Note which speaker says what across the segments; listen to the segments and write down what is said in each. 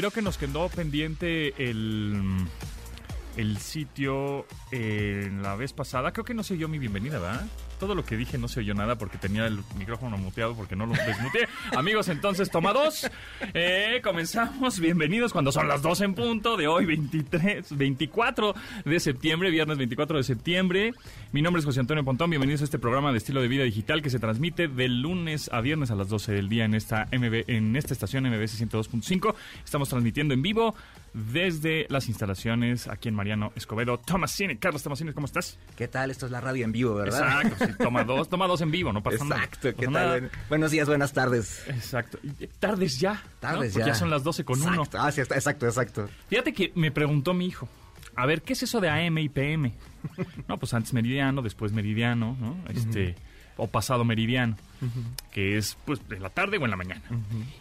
Speaker 1: Creo que nos quedó pendiente el, el sitio eh, en la vez pasada. Creo que no se oyó mi bienvenida, ¿verdad? Todo lo que dije no se oyó nada porque tenía el micrófono muteado porque no lo desmuteé. Amigos, entonces toma dos. Eh, comenzamos. Bienvenidos cuando son las dos en punto de hoy, 23, 24 de septiembre, viernes 24 de septiembre. Mi nombre es José Antonio Pontón. Bienvenidos a este programa de estilo de vida digital que se transmite de lunes a viernes a las 12 del día en esta MB, en esta estación MBS 102.5. Estamos transmitiendo en vivo desde las instalaciones aquí en Mariano Escobedo. Tomasini, Carlos Tomasini, ¿cómo estás?
Speaker 2: ¿Qué tal? Esto es la radio en vivo, ¿verdad?
Speaker 1: Exacto, sí, toma dos, toma dos en vivo, no pasa nada.
Speaker 2: Exacto, ¿qué tal? Buenos días, buenas tardes.
Speaker 1: Exacto. Eh, Tardes ya.
Speaker 2: Tardes ya.
Speaker 1: ya son las 12 con uno.
Speaker 2: Ah, sí, está- exacto, exacto.
Speaker 1: Fíjate que me preguntó mi hijo, a ver, ¿qué es eso de AM y PM? no, pues antes meridiano, después meridiano, ¿no? Este, o pasado meridiano, que es pues en la tarde o en la mañana.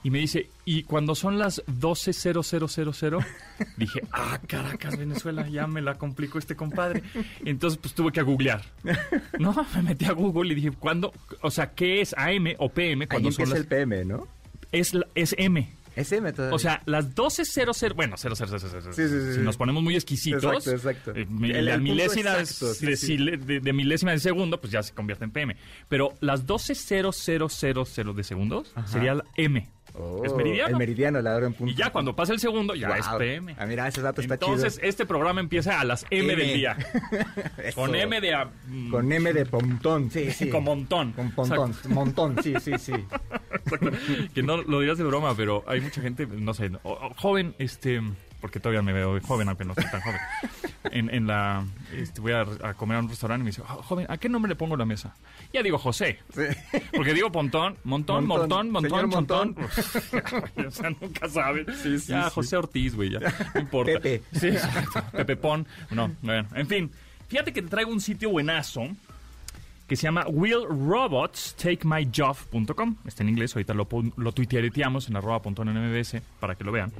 Speaker 1: Y me dice, ¿y cuando son las 12.0000? Dije, ah, Caracas, Venezuela, ya me la complicó este compadre. Entonces, pues tuve que googlear. No, me metí a Google y dije, ¿cuándo? O sea, ¿qué es AM o PM
Speaker 2: Ahí
Speaker 1: cuando son
Speaker 2: empieza
Speaker 1: las...
Speaker 2: el PM, ¿no?
Speaker 1: Es, la- es M.
Speaker 2: Es M todavía.
Speaker 1: O sea, las 12.00, bueno, 0000,
Speaker 2: Sí, sí, sí,
Speaker 1: si nos ponemos muy exquisitos,
Speaker 2: Exacto, exacto.
Speaker 1: eh, mi-
Speaker 2: El-
Speaker 1: la
Speaker 2: el
Speaker 1: milésima de-
Speaker 2: exacto,
Speaker 1: de, de- de milésima de segundo, pues ya se convierte en PM. Pero las 12.0000 de segundos
Speaker 2: Ajá.
Speaker 1: sería la M.
Speaker 2: Oh,
Speaker 1: es meridiano.
Speaker 2: El meridiano, la hora en punto.
Speaker 1: Y ya cuando pasa el segundo, ya es. PM.
Speaker 2: Ah, mira, ese dato está
Speaker 1: Entonces,
Speaker 2: chido.
Speaker 1: este programa empieza a las M, del día. Con M de... a- mm,
Speaker 2: Con M de pontón, sí, sí.
Speaker 1: Con montón.
Speaker 2: Con pontón, montón, sí, sí, sí.
Speaker 1: que no lo dirás de broma, pero hay mucha gente, no sé, o- o joven, este, porque todavía me veo joven, aunque no soy tan joven. En, en la, este, voy a, a comer a un restaurante y me dice, "Oh, joven, ¿a qué nombre le pongo la mesa? Ya digo José,
Speaker 2: Sí.
Speaker 1: porque digo pontón, montón, montón,
Speaker 2: Montón.
Speaker 1: montón, o sea, nunca saben.
Speaker 2: Sí, sí,
Speaker 1: ya. José Ortiz, güey, ya, no importa.
Speaker 2: Pepe.
Speaker 1: Sí, exacto. Pepe Pon. No, bueno, en fin. Fíjate que te traigo un sitio buenazo que se llama willrobotstakemyjob.com. Está en inglés, ahorita lo, lo tuiteareteamos en arroba pontón en MBS para que lo vean.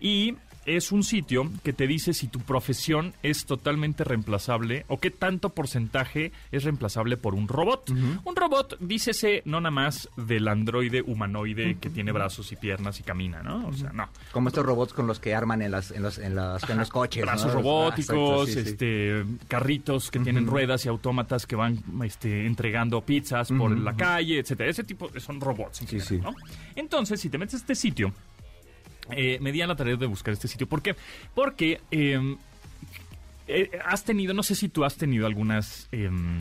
Speaker 1: Y es un sitio que te dice si tu profesión es totalmente reemplazable o qué tanto porcentaje es reemplazable por un robot. Un robot, dícese no nada más del androide humanoide que tiene brazos y piernas y camina, ¿no? O sea, no.
Speaker 2: Como estos robots con los que arman en, las, en, los, en, las, en los coches. ¿no?
Speaker 1: brazos
Speaker 2: Ah,
Speaker 1: robóticos,
Speaker 2: exacto, sí, sí.
Speaker 1: este carritos que tienen ruedas y autómatas que van este, entregando pizzas por la calle, etcétera. Ese tipo son robots. en
Speaker 2: Sí,
Speaker 1: general,
Speaker 2: sí.
Speaker 1: ¿no? Entonces, si te metes a este sitio, eh, me di a la tarea de buscar este sitio. ¿Por qué? Porque eh, eh, has tenido, no sé si tú has tenido algunas em,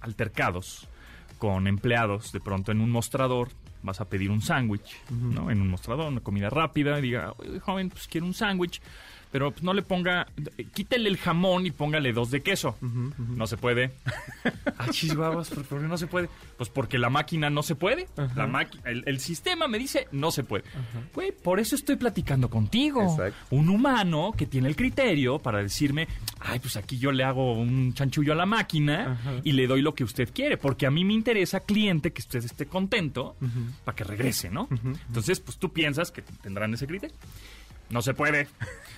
Speaker 1: altercados con empleados de pronto en un mostrador. Vas a pedir un sándwich, ¿no? En un mostrador, una comida rápida. Diga, "Oye, joven, pues quiero un sándwich. Pero pues, no le ponga, quítele el jamón y póngale dos de queso. No se puede. ah, chisguabas, ¿por qué no se puede? Pues porque la máquina no se puede. La el, el sistema me dice no se puede. Güey, por eso estoy platicando contigo.
Speaker 2: Exacto.
Speaker 1: Un humano que tiene el criterio para decirme, ay, pues aquí yo le hago un chanchullo a la máquina y le doy lo que usted quiere. Porque a mí me interesa, cliente, que usted esté contento para que regrese, ¿no? Entonces, pues tú piensas que tendrán ese criterio. No se puede.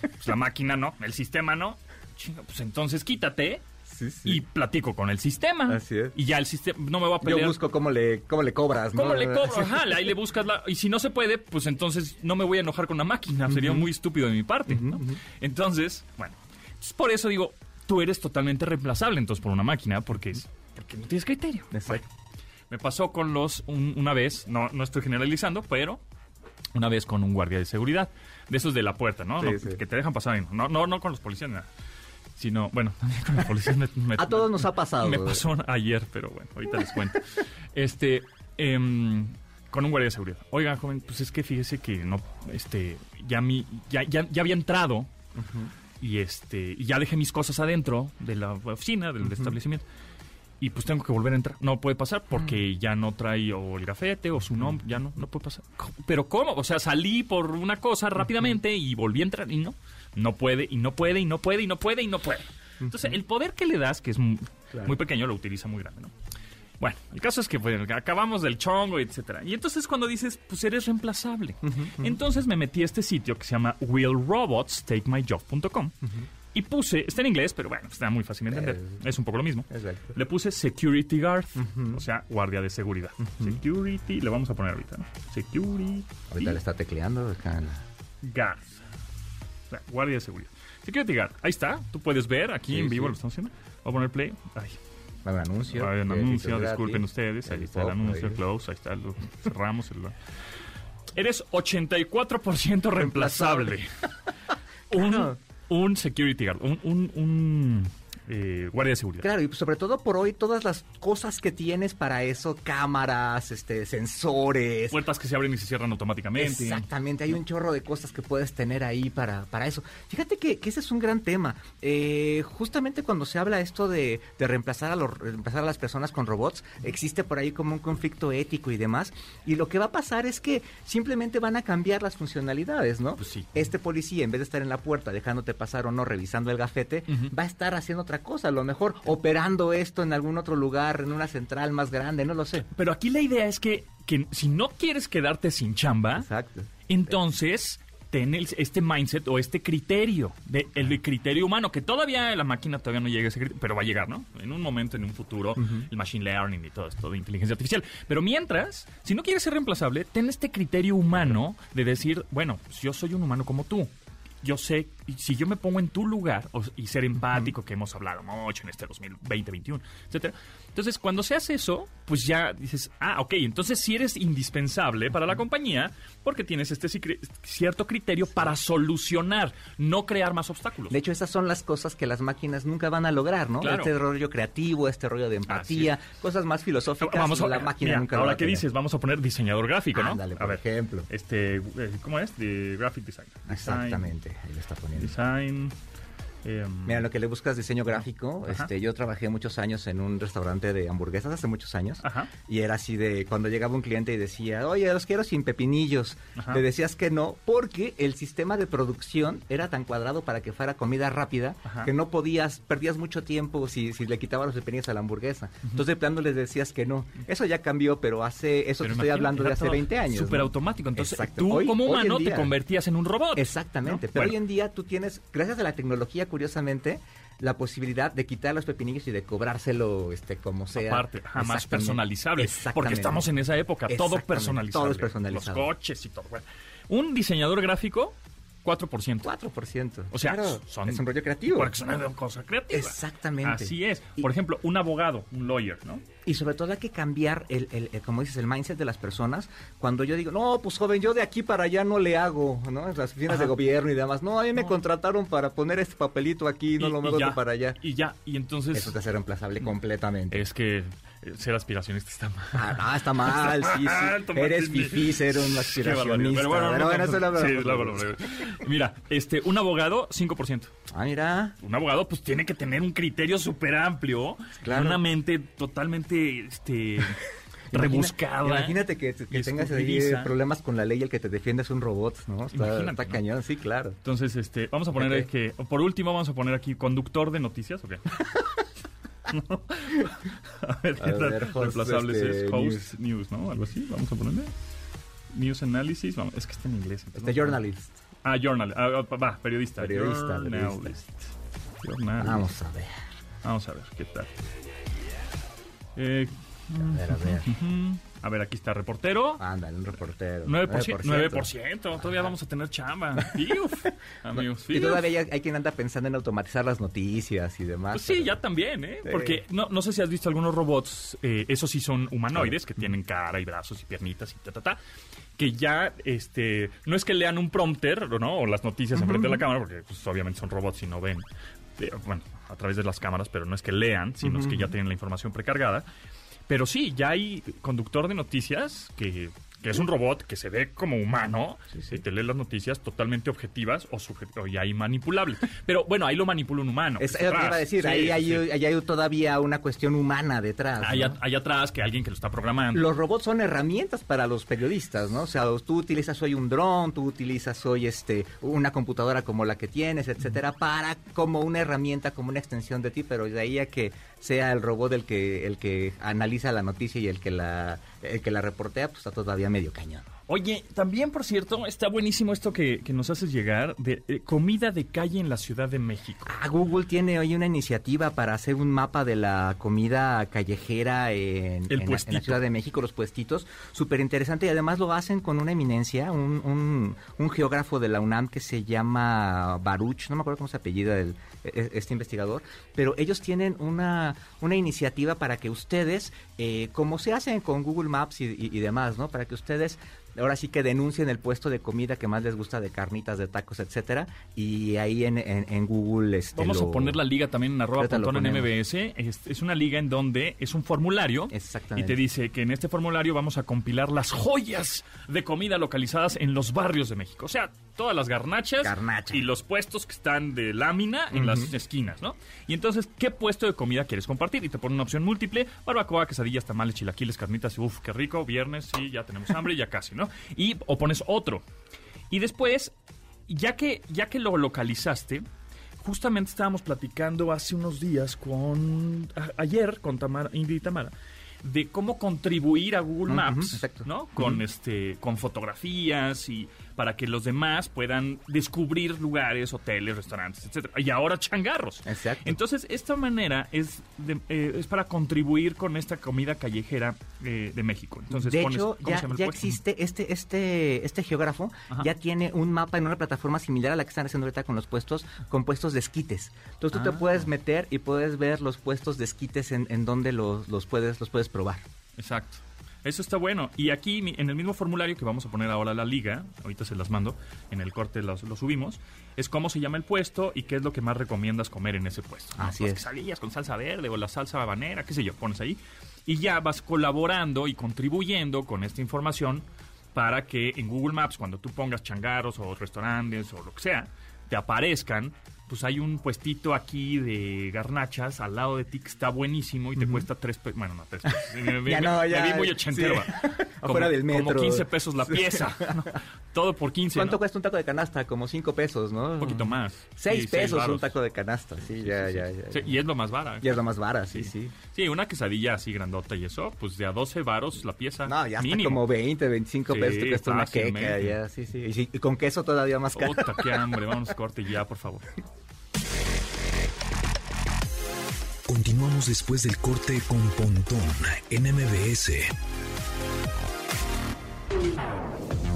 Speaker 1: Pues la máquina no, el sistema no. Chinga, pues entonces quítate
Speaker 2: Sí, sí.
Speaker 1: y platico con el sistema.
Speaker 2: Así es.
Speaker 1: Y ya el sistema no me va a pelear.
Speaker 2: Yo busco cómo le, cómo le cobras, ¿no?
Speaker 1: ¿Cómo le cobro? Ajá, ahí le buscas la... Y si no se puede, pues entonces no me voy a enojar con la máquina. Sería muy estúpido de mi parte, ¿no? Entonces, bueno. entonces por eso digo, tú eres totalmente reemplazable entonces por una máquina porque, es, porque no tienes criterio.
Speaker 2: Exacto.
Speaker 1: Me pasó con los... un- una vez, no, no estoy generalizando, pero una vez con un guardia de seguridad. De esos de la puerta, ¿no?
Speaker 2: Sí,
Speaker 1: No,
Speaker 2: sí.
Speaker 1: Que te dejan pasar. ahí, No, no, no con los policías, nada. Sino, bueno, también con los policías. me- me-
Speaker 2: A todos nos ha pasado.
Speaker 1: me pasó ayer, pero bueno, ahorita les cuento. Este, em, con un guardia de seguridad. Oiga, joven, pues es que fíjese que no, este, ya mi, ya, ya, ya había entrado y este, y ya dejé mis cosas adentro de la oficina, del establecimiento. Y pues tengo que volver a entrar. No puede pasar porque ya no trae o el gafete o su nombre, ya no, no puede pasar. Pero ¿cómo? O sea, salí por una cosa rápidamente y volví a entrar y no. No puede, y no puede, y no puede, y no puede, y no puede. Entonces, el poder que le das, que es muy,
Speaker 2: Claro.
Speaker 1: muy pequeño, lo utiliza muy grande, ¿no? Bueno, el caso es que bueno, acabamos del chongo, etcétera. Y entonces cuando dices, pues eres reemplazable. Entonces me metí a este sitio que se llama willrobotstakemyjob.com y puse, está en inglés, pero bueno, está muy fácil de entender.
Speaker 2: Eh,
Speaker 1: es un poco lo mismo.
Speaker 2: Exacto.
Speaker 1: Le puse security guard, o sea, guardia de seguridad. Security, le vamos a poner ahorita, ¿no? Security
Speaker 2: Ahorita le está tecleando. acá
Speaker 1: guard. O sea, guardia de seguridad. Security guard, ahí está. Tú puedes ver aquí
Speaker 2: Sí,
Speaker 1: en vivo
Speaker 2: sí.
Speaker 1: lo estamos haciendo. Voy a poner play. Ay,
Speaker 2: Va un anuncio.
Speaker 1: hay un
Speaker 2: que
Speaker 1: anuncio, disculpen ustedes. Ahí está el anuncio, close, ahí está, lo cerramos. El... Eres 84% reemplazable. un,
Speaker 2: Claro.
Speaker 1: Un security guard, un, un, un, eh, guardia de seguridad.
Speaker 2: Claro, y sobre todo por hoy todas las cosas que tienes para eso, cámaras, este, sensores.
Speaker 1: Puertas que se abren y se cierran automáticamente.
Speaker 2: Exactamente, hay un chorro de cosas que puedes tener ahí para, para eso. Fíjate que, que ese es un gran tema. Eh, justamente cuando se habla esto de, de reemplazar, a los, reemplazar a las personas con robots, existe por ahí como un conflicto ético y demás. Y lo que va a pasar es que simplemente van a cambiar las funcionalidades, ¿no?
Speaker 1: Pues sí.
Speaker 2: Este policía, en vez de estar en la puerta dejándote pasar o no, revisando el gafete, va a estar haciendo otra cosa, a lo mejor operando esto en algún otro lugar, en una central más grande, no lo sé.
Speaker 1: Pero aquí la idea es que, que si no quieres quedarte sin chamba,
Speaker 2: Exacto.
Speaker 1: entonces ten el- este mindset o este criterio, de, el criterio humano, que todavía la máquina todavía no llega a ese criterio, pero va a llegar, ¿no? En un momento, en un futuro, el machine learning y todo esto de inteligencia artificial. Pero mientras, si no quieres ser reemplazable, ten este criterio humano de decir, bueno, pues yo soy un humano como tú. Yo sé, y si yo me pongo en tu lugar o- y ser empático, que hemos hablado mucho en este 2020, 21, etcétera. Entonces, cuando se hace eso, pues ya dices, ah, ok, entonces sí eres indispensable para la compañía porque tienes este cierto criterio para solucionar, no crear más obstáculos.
Speaker 2: De hecho, esas son las cosas que las máquinas nunca van a lograr, ¿no?
Speaker 1: Claro.
Speaker 2: Este rollo creativo, este rollo de empatía, cosas más filosóficas.
Speaker 1: Vamos a,
Speaker 2: la máquina
Speaker 1: mira,
Speaker 2: nunca va
Speaker 1: ahora
Speaker 2: a
Speaker 1: que dices, vamos a poner diseñador gráfico, ¿no?
Speaker 2: Ándale,
Speaker 1: a
Speaker 2: por
Speaker 1: ver,
Speaker 2: ejemplo.
Speaker 1: este, eh, ¿cómo es? De graphic. Design,
Speaker 2: Exactamente, ahí lo está poniendo.
Speaker 1: Design. Em,
Speaker 2: Mira, lo que le buscas diseño gráfico,
Speaker 1: Ajá.
Speaker 2: este, yo trabajé muchos años en un restaurante de hamburguesas hace muchos años.
Speaker 1: Ajá.
Speaker 2: Y era así de cuando llegaba un cliente y decía, oye, los quiero sin pepinillos.
Speaker 1: Ajá.
Speaker 2: Le decías que no, porque el sistema de producción era tan cuadrado para que fuera comida rápida que no podías, perdías mucho tiempo si, si le quitabas los pepinillos a la hamburguesa. Entonces de plano les decías que no. Eso ya cambió, pero hace, eso
Speaker 1: pero
Speaker 2: te estoy hablando de hace
Speaker 1: todo
Speaker 2: 20 años.
Speaker 1: Súper
Speaker 2: ¿no?
Speaker 1: automático. Entonces,
Speaker 2: Exacto.
Speaker 1: tú
Speaker 2: Hoy-
Speaker 1: como humano te convertías en un robot.
Speaker 2: Exactamente,
Speaker 1: ¿no?
Speaker 2: pero
Speaker 1: Bueno.
Speaker 2: hoy en día tú tienes, gracias a la tecnología, curiosamente, la posibilidad de quitar los pepinillos y de cobrárselo este como sea.
Speaker 1: Aparte, ajá, más
Speaker 2: Exactamente.
Speaker 1: personalizable. Porque estamos en esa época, todo personalizable.
Speaker 2: todo es.
Speaker 1: Los coches y todo. Bueno, un diseñador gráfico, 4%.
Speaker 2: 4%.
Speaker 1: O sea,
Speaker 2: Claro,
Speaker 1: son-
Speaker 2: es un rollo creativo.
Speaker 1: Porque es una cosa creativa.
Speaker 2: Exactamente.
Speaker 1: Así es.
Speaker 2: Y-
Speaker 1: Por ejemplo, un abogado, un lawyer, ¿no?
Speaker 2: Y sobre todo hay que cambiar, el, el- el- como dices, el mindset de las personas. Cuando yo digo, no, pues joven, yo de aquí para allá no le hago, ¿no? En las oficinas de gobierno y demás. No, a mí me
Speaker 1: No.
Speaker 2: contrataron para poner este papelito aquí, no
Speaker 1: Y-
Speaker 2: lo
Speaker 1: ya,
Speaker 2: para allá.
Speaker 1: Y ya, y entonces
Speaker 2: Eso te hace reemplazable completamente.
Speaker 1: es que ser aspiracionista está mal.
Speaker 2: Ah, está mal, sí, sí. Eres fifí ser un aspiracionista.
Speaker 1: Pero bueno,
Speaker 2: bueno,
Speaker 1: no,
Speaker 2: eso lo
Speaker 1: sí, luego lo- Mira, este, un abogado, 5%.
Speaker 2: Ah, mira.
Speaker 1: Un abogado, pues, tiene que tener un criterio súper amplio.
Speaker 2: Claro.
Speaker 1: Una mente totalmente, este, rebuscada.
Speaker 2: Imagínate que, que tengas ahí problemas con la ley y el que te defiende es un robot, ¿no? Está,
Speaker 1: Imagínate,
Speaker 2: está
Speaker 1: ¿no?
Speaker 2: cañón, sí, claro.
Speaker 1: Entonces, este, vamos a poner
Speaker 2: Ok.
Speaker 1: ahí que, por último, vamos a poner aquí conductor de noticias, ¿o qué? No. a ver,
Speaker 2: A
Speaker 1: ¿qué tal?
Speaker 2: ver, host,
Speaker 1: reemplazables
Speaker 2: este,
Speaker 1: es host news. ¿no? Algo así, vamos a ponerle. News analysis, vamos, es que está en inglés. entonces
Speaker 2: Este journalist.
Speaker 1: Ah, journal, ah, ah, va, periodista.
Speaker 2: Periodista,
Speaker 1: Journalist. Journalist.
Speaker 2: Vamos a ver.
Speaker 1: Vamos a ver, ¿qué tal? Eh,
Speaker 2: A ver, a ver.
Speaker 1: ujú. A ver, aquí está reportero.
Speaker 2: Ándale, un reportero.
Speaker 1: 9%, 9%, todavía vamos a tener chamba. Uf, amigos,
Speaker 2: Y todavía hay, hay quien anda pensando en automatizar las noticias y demás.
Speaker 1: Pues sí,
Speaker 2: pero-
Speaker 1: ya también, ¿eh?
Speaker 2: Sí.
Speaker 1: Porque no, no sé si has visto algunos robots, eh, esos sí son humanoides, que tienen cara y brazos y piernitas y ta, ta, ta, que ya, este, no es que lean un prompter, ¿no? O las noticias enfrente de la cámara, porque pues, obviamente son robots y no ven, eh, bueno, a través de las cámaras, pero no es que lean, sino es que ya tienen la información precargada. Pero sí, ya hay conductor de noticias que, que es un robot que se ve como humano y te lee las noticias totalmente objetivas o, o ya manipulables. Pero bueno, ahí lo manipula un humano.
Speaker 2: Es, lo que iba a decir, ahí, hay, ahí todavía una cuestión humana detrás.
Speaker 1: Hay, hay atrás que alguien que lo está programando.
Speaker 2: Los robots son herramientas para los periodistas, ¿no? O sea, tú utilizas hoy un dron, tú utilizas hoy este una computadora como la que tienes, etcétera, para como una herramienta, como una extensión de ti, pero de ahí a que sea el robot el que el que analiza la noticia y el que la el que la reportea, pues está todavía medio cañón.
Speaker 1: Oye, también, por cierto, está buenísimo esto que, que nos haces llegar de eh, comida de calle en la Ciudad de México.
Speaker 2: Ah, Google tiene hoy una iniciativa para hacer un mapa de la comida callejera en,
Speaker 1: El
Speaker 2: en la- en
Speaker 1: puestito.
Speaker 2: la Ciudad de México, los puestitos. Súper interesante y además lo hacen con una eminencia, un, un- un geógrafo de la UNAM que se llama Baruch, no me acuerdo cómo se apellida el- e- este investigador, pero ellos tienen una, una iniciativa para que ustedes, eh, como se hace con Google Maps y, y- y demás, ¿no? Para que ustedes ahora sí que denuncien el puesto de comida que más les gusta de carnitas, de tacos, etcétera, y ahí en, en- en Google este,
Speaker 1: Vamos
Speaker 2: lo-
Speaker 1: a poner la liga también en arroba en. MBS. Es, es una liga en donde es un formulario y te dice que en este formulario vamos a compilar las joyas de comida localizadas en los barrios de México. O sea, todas las garnachas
Speaker 2: Garnacha.
Speaker 1: y los puestos que están de lámina en las esquinas, ¿no? Y entonces, ¿qué puesto de comida quieres compartir? Y te pone una opción múltiple, barbacoa, quesadillas, tamales, chilaquiles, carnitas, uff, qué rico, viernes, sí, ya tenemos hambre, ya casi, ¿no? Y o pones otro. Y después, ya que, ya que lo localizaste, justamente estábamos platicando hace unos días con, a- ayer con Tamara, Ingrid y Tamara, de cómo contribuir a Google Maps. ¿no? Con este, con fotografías y para que los demás puedan descubrir lugares, hoteles, restaurantes, etcétera. Y ahora changarros.
Speaker 2: Exacto.
Speaker 1: Entonces, esta manera es, de- eh, es para contribuir con esta comida callejera eh, de México. Entonces,
Speaker 2: de
Speaker 1: pones-
Speaker 2: hecho,
Speaker 1: ¿cómo
Speaker 2: ya, existe este, este, este geógrafo,
Speaker 1: Ajá.
Speaker 2: ya tiene un mapa en una plataforma similar a la que están haciendo ahorita con los puestos, con puestos de esquites. Entonces tú
Speaker 1: Ah.
Speaker 2: te puedes meter y puedes ver los puestos de esquites en, en donde los, los puedes, los puedes probar.
Speaker 1: Exacto. Eso está bueno. Y aquí, en el mismo formulario que vamos a poner ahora a la liga, ahorita se las mando, en el corte lo subimos, es cómo se llama el puesto y qué es lo que más recomiendas comer en ese puesto. ¿no?
Speaker 2: Así
Speaker 1: Las
Speaker 2: es.
Speaker 1: quesadillas con salsa verde o la salsa habanera, qué sé yo, pones ahí. Y ya vas colaborando y contribuyendo con esta información para que en Google Maps, cuando tú pongas changaros o restaurantes o lo que sea, te aparezcan. Pues hay un puestito aquí de garnachas al lado de ti que está buenísimo y te cuesta tres pesos. Bueno, no, tres pesos. Me- me-
Speaker 2: Ya no,
Speaker 1: me
Speaker 2: ya,
Speaker 1: vi muy
Speaker 2: sí.
Speaker 1: ochentero. Como-
Speaker 2: Afuera del metro.
Speaker 1: Como 15 pesos la pieza. ¿no? Todo por 15.
Speaker 2: ¿Cuánto
Speaker 1: ¿no?
Speaker 2: cuesta un taco de canasta? Como cinco pesos, ¿no?
Speaker 1: Un poquito más.
Speaker 2: Seis
Speaker 1: Sí,
Speaker 2: pesos un
Speaker 1: varos.
Speaker 2: taco de canasta, sí, ya,
Speaker 1: Sí, sí,
Speaker 2: ya,
Speaker 1: sí.
Speaker 2: ya.
Speaker 1: Sí, y es lo más barato.
Speaker 2: Y es lo más vara, sí, sí.
Speaker 1: Sí, una quesadilla así grandota y eso, pues de a 12 varos la pieza.
Speaker 2: No, ya
Speaker 1: mínimo.
Speaker 2: como 20, 25
Speaker 1: Sí,
Speaker 2: pesos te cuesta una queca, ya, sí, sí. Y, sí, y con queso todavía más caro.
Speaker 1: Puta, qué hambre. Vamos corte ya, por favor.
Speaker 3: Continuamos después del corte con Pontón en MBS.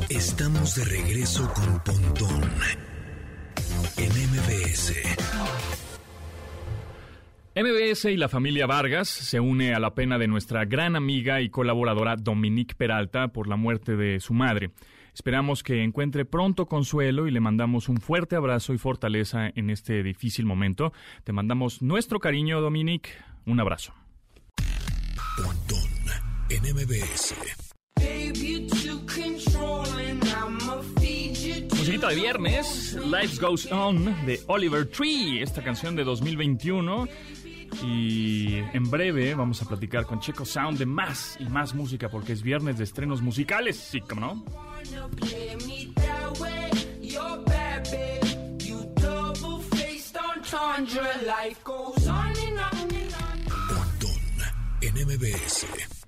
Speaker 3: Estamos de regreso con Pontón en MBS.
Speaker 1: MBS y la familia Vargas se une a la pena de nuestra gran amiga y colaboradora Dominique Peralta por la muerte de su madre. Esperamos que encuentre pronto consuelo y le mandamos un fuerte abrazo y fortaleza en este difícil momento. Te mandamos nuestro cariño, Dominique. Un abrazo.
Speaker 3: Pontón en MBS.
Speaker 1: Musiquita de viernes, Life Goes On de Oliver Tree, esta canción de 2021. Y en breve vamos a platicar con Checo Sound de más y más música porque es viernes de estrenos musicales, sí, como no.
Speaker 3: Pontón en MBS.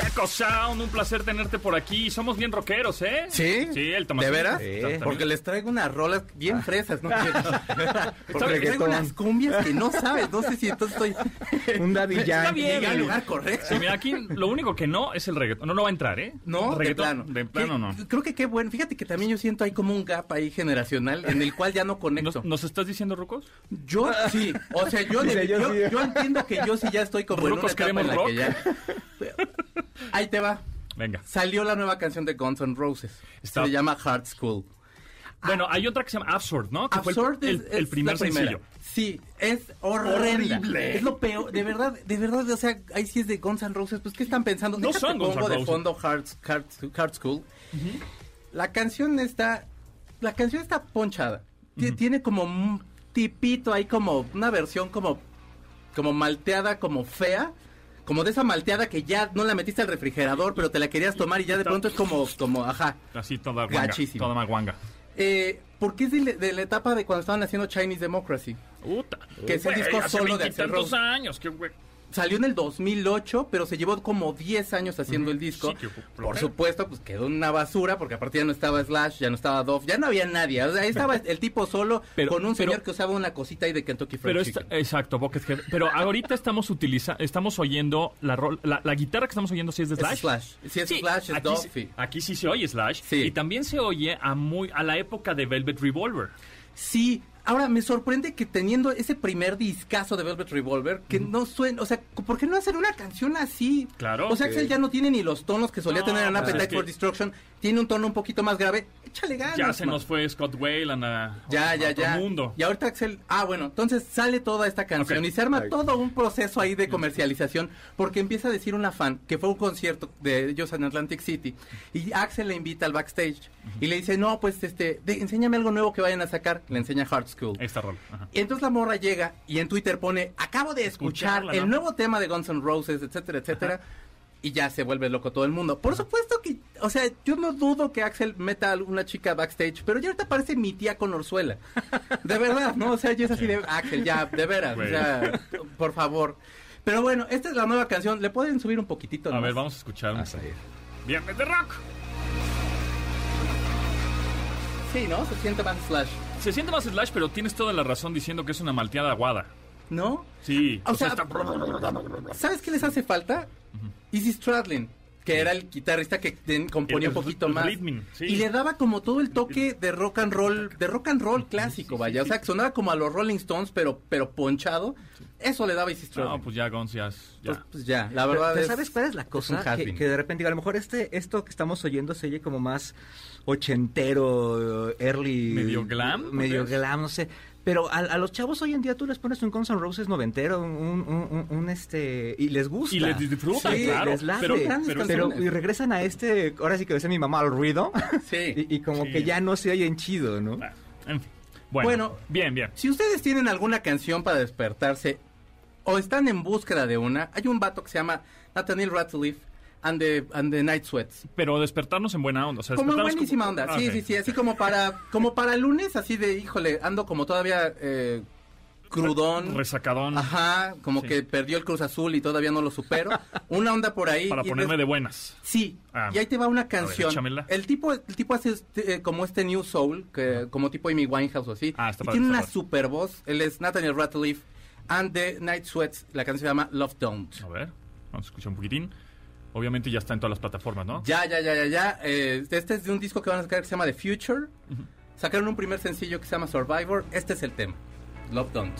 Speaker 1: Checo Sound, un placer tenerte por aquí. Somos bien rockeros, ¿eh?
Speaker 4: ¿Sí?
Speaker 1: Sí, el Tomás.
Speaker 4: ¿De veras?
Speaker 2: Sí.
Speaker 4: Porque les traigo unas rolas bien fresas, ¿no? Porque traigo
Speaker 2: reggaetón.
Speaker 4: unas cumbias que no sabes, no sé si entonces estoy...
Speaker 2: Un Daddy
Speaker 1: Está bien.
Speaker 4: Al lugar correcto.
Speaker 1: Sí, mira, aquí lo único que no es el reggaetón. No, no va a entrar, ¿eh?
Speaker 4: No, de
Speaker 1: Reggaetón,
Speaker 4: plano.
Speaker 1: De plano no.
Speaker 4: Creo que qué bueno. Fíjate que también yo siento ahí como un gap ahí generacional en el cual ya no conecto.
Speaker 1: ¿Nos, nos estás diciendo, Rucos?
Speaker 4: Yo sí, o sea, yo, de-
Speaker 2: yo
Speaker 4: yo,
Speaker 2: sí.
Speaker 4: yo entiendo que yo sí ya estoy como en una
Speaker 1: Rucos
Speaker 4: etapa en la
Speaker 1: queremos
Speaker 4: que ya... Ahí te va.
Speaker 1: Venga.
Speaker 4: Salió la nueva canción de Guns N' Roses. Se llama Hard School.
Speaker 1: Bueno, hay otra que se llama Absurd, ¿no? Que fue el-
Speaker 4: Absurd
Speaker 1: el,
Speaker 4: es-
Speaker 1: el primer sencillo.
Speaker 4: Sí, es horrenda.
Speaker 1: Horrible.
Speaker 4: Es lo peor, de verdad, de verdad, o sea, ahí sí es de Guns N' Roses, pues ¿qué están pensando?
Speaker 1: No
Speaker 4: Déjate
Speaker 1: son Guns N'
Speaker 4: pongo de
Speaker 1: Roses.
Speaker 4: fondo Hard, Hard, Hard School. La canción está, la canción está ponchada. Tie- Tiene como un tipito ahí como una versión como, como malteada, como fea. Como de esa malteada que ya no la metiste al refrigerador, pero te la querías tomar y ya de pronto es como, como, ajá.
Speaker 1: Así toda guanga.
Speaker 4: Gachísimo.
Speaker 1: Toda maguanga.
Speaker 4: Eh, porque es de, la- de la etapa de cuando estaban haciendo Chinese Democracy.
Speaker 1: Puta.
Speaker 4: Que es el disco solo de Axl Rose.
Speaker 1: años. Que, güey.
Speaker 4: Salió en el 2008, pero se llevó como 10 años haciendo el disco.
Speaker 1: Sí,
Speaker 4: Por supuesto, pues quedó una basura, porque aparte ya no estaba Slash, ya no estaba Dove, ya no había nadie. O sea, ahí estaba el tipo solo
Speaker 1: Pero-
Speaker 4: con un
Speaker 1: pero-
Speaker 4: señor que usaba una cosita ahí de Kentucky Fried
Speaker 1: Pero esta-
Speaker 4: Chicken.
Speaker 1: exacto, Buckethead. Pero ahorita estamos utilizando, estamos oyendo la, rol- la, la guitarra que estamos oyendo sí es de
Speaker 4: Es
Speaker 1: Slash.
Speaker 4: Slash. Si es Slash, es
Speaker 1: aquí,
Speaker 4: Dove.
Speaker 1: sí-
Speaker 4: sí.
Speaker 1: aquí sí se oye Slash.
Speaker 4: Sí.
Speaker 1: Y también se oye a muy a la época de Velvet Revolver.
Speaker 4: Sí, ahora me sorprende que teniendo ese primer discazo de Velvet Revolver, que no suena, o sea, ¿por qué no hacer una canción así?
Speaker 1: Claro.
Speaker 4: O sea, Axel ya no tiene ni los tonos que solía
Speaker 1: No,
Speaker 4: tener en
Speaker 1: pues
Speaker 4: Appetite
Speaker 1: es que-
Speaker 4: for Destruction, tiene un tono un poquito más grave. Échale ganas.
Speaker 1: Ya se
Speaker 4: man.
Speaker 1: nos fue Scott Wayland a,
Speaker 4: Ya,
Speaker 1: a
Speaker 4: ya,
Speaker 1: otro
Speaker 4: ya.
Speaker 1: mundo.
Speaker 4: Y ahorita Axel, ah, bueno, entonces sale toda esta canción y se arma todo un proceso ahí de comercialización porque empieza a decir una fan que fue a un concierto de ellos en Atlantic City y Axel le invita al backstage y le dice, no, pues este, de- enséñame algo nuevo que vayan a sacar. Le enseña Hard School.
Speaker 1: Esta rol. Ajá.
Speaker 4: Y entonces la morra llega y en Twitter pone, acabo de escuchar
Speaker 1: Escucharla,
Speaker 4: el
Speaker 1: ¿no?
Speaker 4: nuevo tema de Guns N' Roses, etcétera, etcétera. Y ya se vuelve loco todo el mundo. Por supuesto que, o sea, yo no dudo que Axel meta a una chica backstage, pero ya ahorita parece mi tía con Orzuela. De verdad, ¿no? O sea, yo es así de, Axel, ya, de veras, o sea, por favor. Pero bueno, esta es la nueva canción. ¿Le pueden subir un poquitito?
Speaker 1: A ver, vamos a escuchar.
Speaker 2: Vas a ir.
Speaker 1: Viernes de rock.
Speaker 4: Sí, ¿no? Se siente más slash.
Speaker 1: Se siente más Slash, pero tienes toda la razón diciendo que es una malteada aguada.
Speaker 4: ¿No?
Speaker 1: Sí.
Speaker 4: O sea,
Speaker 1: está-
Speaker 4: ¿Sabes qué les hace falta? Easy Stradlin, que era el guitarrista que componía
Speaker 1: El-
Speaker 4: un poquito
Speaker 1: el
Speaker 4: más.
Speaker 1: sí.
Speaker 4: Y le daba como todo el toque de rock and roll, de rock and roll clásico,
Speaker 1: sí,
Speaker 4: vaya.
Speaker 1: sí.
Speaker 4: O sea, que sonaba como a los Rolling Stones, pero, pero ponchado. Eso le daba Easy Stradlin.
Speaker 1: No, pues ya, Gonz, ya. es- ya.
Speaker 4: Pues, pues ya, la verdad
Speaker 2: pero
Speaker 4: es...
Speaker 2: ¿Sabes cuál es la cosa? que,
Speaker 4: has-been.
Speaker 2: que de repente, digo, a lo mejor este, esto que estamos oyendo se oye como más ochentero, early.
Speaker 1: Medio glam,
Speaker 2: Medio glam, no sé. Pero a, a los chavos hoy en día tú les pones un Guns N' Roses noventero, un, un, un- un, este. Y les gusta.
Speaker 1: Y les disfrutan,
Speaker 2: Sí,
Speaker 1: claro.
Speaker 2: les late.
Speaker 1: Pero,
Speaker 4: grandes
Speaker 1: pero-
Speaker 2: Pero
Speaker 4: canciones.
Speaker 2: y regresan a este, ahora sí que decía mi mamá, al ruido.
Speaker 4: Sí.
Speaker 2: y, y como
Speaker 1: Sí.
Speaker 2: que ya no se oyen chido, ¿no?
Speaker 1: Ah, en fin. Bueno,
Speaker 4: Bueno.
Speaker 1: bien, bien.
Speaker 4: Si ustedes tienen alguna canción para despertarse o están en búsqueda de una, hay un vato que se llama Nathaniel Ratcliffe and the, and the Night Sweats.
Speaker 1: Pero despertarnos en buena onda. O sea,
Speaker 4: Como buenísima
Speaker 1: como-
Speaker 4: onda,
Speaker 1: Ah,
Speaker 4: sí,
Speaker 1: ok.
Speaker 4: sí, sí, así como para, como para el lunes, así de, híjole, ando como todavía eh, crudón.
Speaker 1: Resacadón.
Speaker 4: Ajá, como
Speaker 1: Sí.
Speaker 4: que perdió el Cruz Azul y todavía no lo supero. Una onda por ahí.
Speaker 1: Para ponerme de buenas.
Speaker 4: Sí,
Speaker 1: Ah.
Speaker 4: y ahí te va una canción.
Speaker 1: échamela.
Speaker 4: el tipo el tipo hace este, eh, como este New Soul, que como tipo Amy Winehouse o así.
Speaker 1: Ah, está
Speaker 4: y
Speaker 1: padre,
Speaker 4: tiene
Speaker 1: está
Speaker 4: una
Speaker 1: padre.
Speaker 4: super voz. Él es Nathaniel Ratcliffe and the Night Sweats. La canción se llama Love Don't.
Speaker 1: A ver, vamos a escuchar un poquitín. Obviamente ya está en todas las plataformas, ¿no?
Speaker 4: Ya, ya, ya, ya, ya. Eh, este es de un disco que van a sacar que se llama The Future. Sacaron un primer sencillo que se llama Survivor. Este es el tema. Love Don't.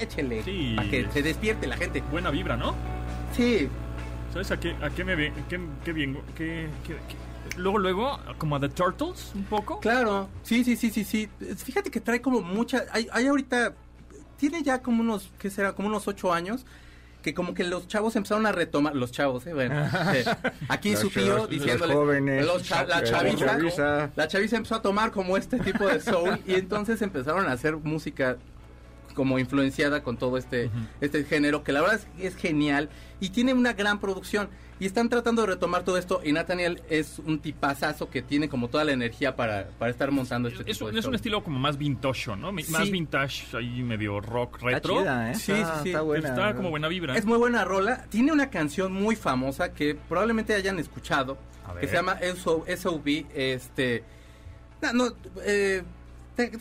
Speaker 4: Échele.
Speaker 1: Sí.
Speaker 4: Para que se despierte la gente.
Speaker 1: Buena vibra, ¿no?
Speaker 4: Sí.
Speaker 1: ¿Sabes a qué, a qué me ve? Qué, qué qué- qué- Luego, luego, como a The Turtles, un poco.
Speaker 4: Claro, sí, sí, sí, sí, sí. Fíjate que trae como mucha, hay, hay ahorita, tiene ya como unos, ¿qué será? Como unos ocho años, que como que los chavos empezaron a retomar, los chavos, eh, bueno, eh, aquí
Speaker 2: Los
Speaker 4: su tío diciéndole,
Speaker 2: jóvenes,
Speaker 4: los cha- la
Speaker 2: la
Speaker 4: chaviza,
Speaker 2: chaviza.
Speaker 4: la chaviza empezó a tomar como este tipo de soul y entonces empezaron a hacer música como influenciada con todo este, este género, que la verdad es, es genial y tiene una gran producción. Y están tratando de retomar todo esto y Nathaniel es un tipazazo que tiene como toda la energía para, para estar montando este
Speaker 1: Es,
Speaker 4: tipo
Speaker 1: un-
Speaker 4: de
Speaker 1: es un estilo como más vintage, ¿no? Más vintage, ahí medio rock
Speaker 2: Está
Speaker 1: retro.
Speaker 2: chida, ¿eh?
Speaker 4: Sí,
Speaker 2: Está-
Speaker 4: sí, sí.
Speaker 2: Está buena.
Speaker 1: Está como buena vibra.
Speaker 4: Es muy buena rola. Tiene una canción muy famosa que probablemente hayan escuchado,
Speaker 1: A
Speaker 4: que
Speaker 1: ver.
Speaker 4: se llama SO- SOB. Este, no, no, eh,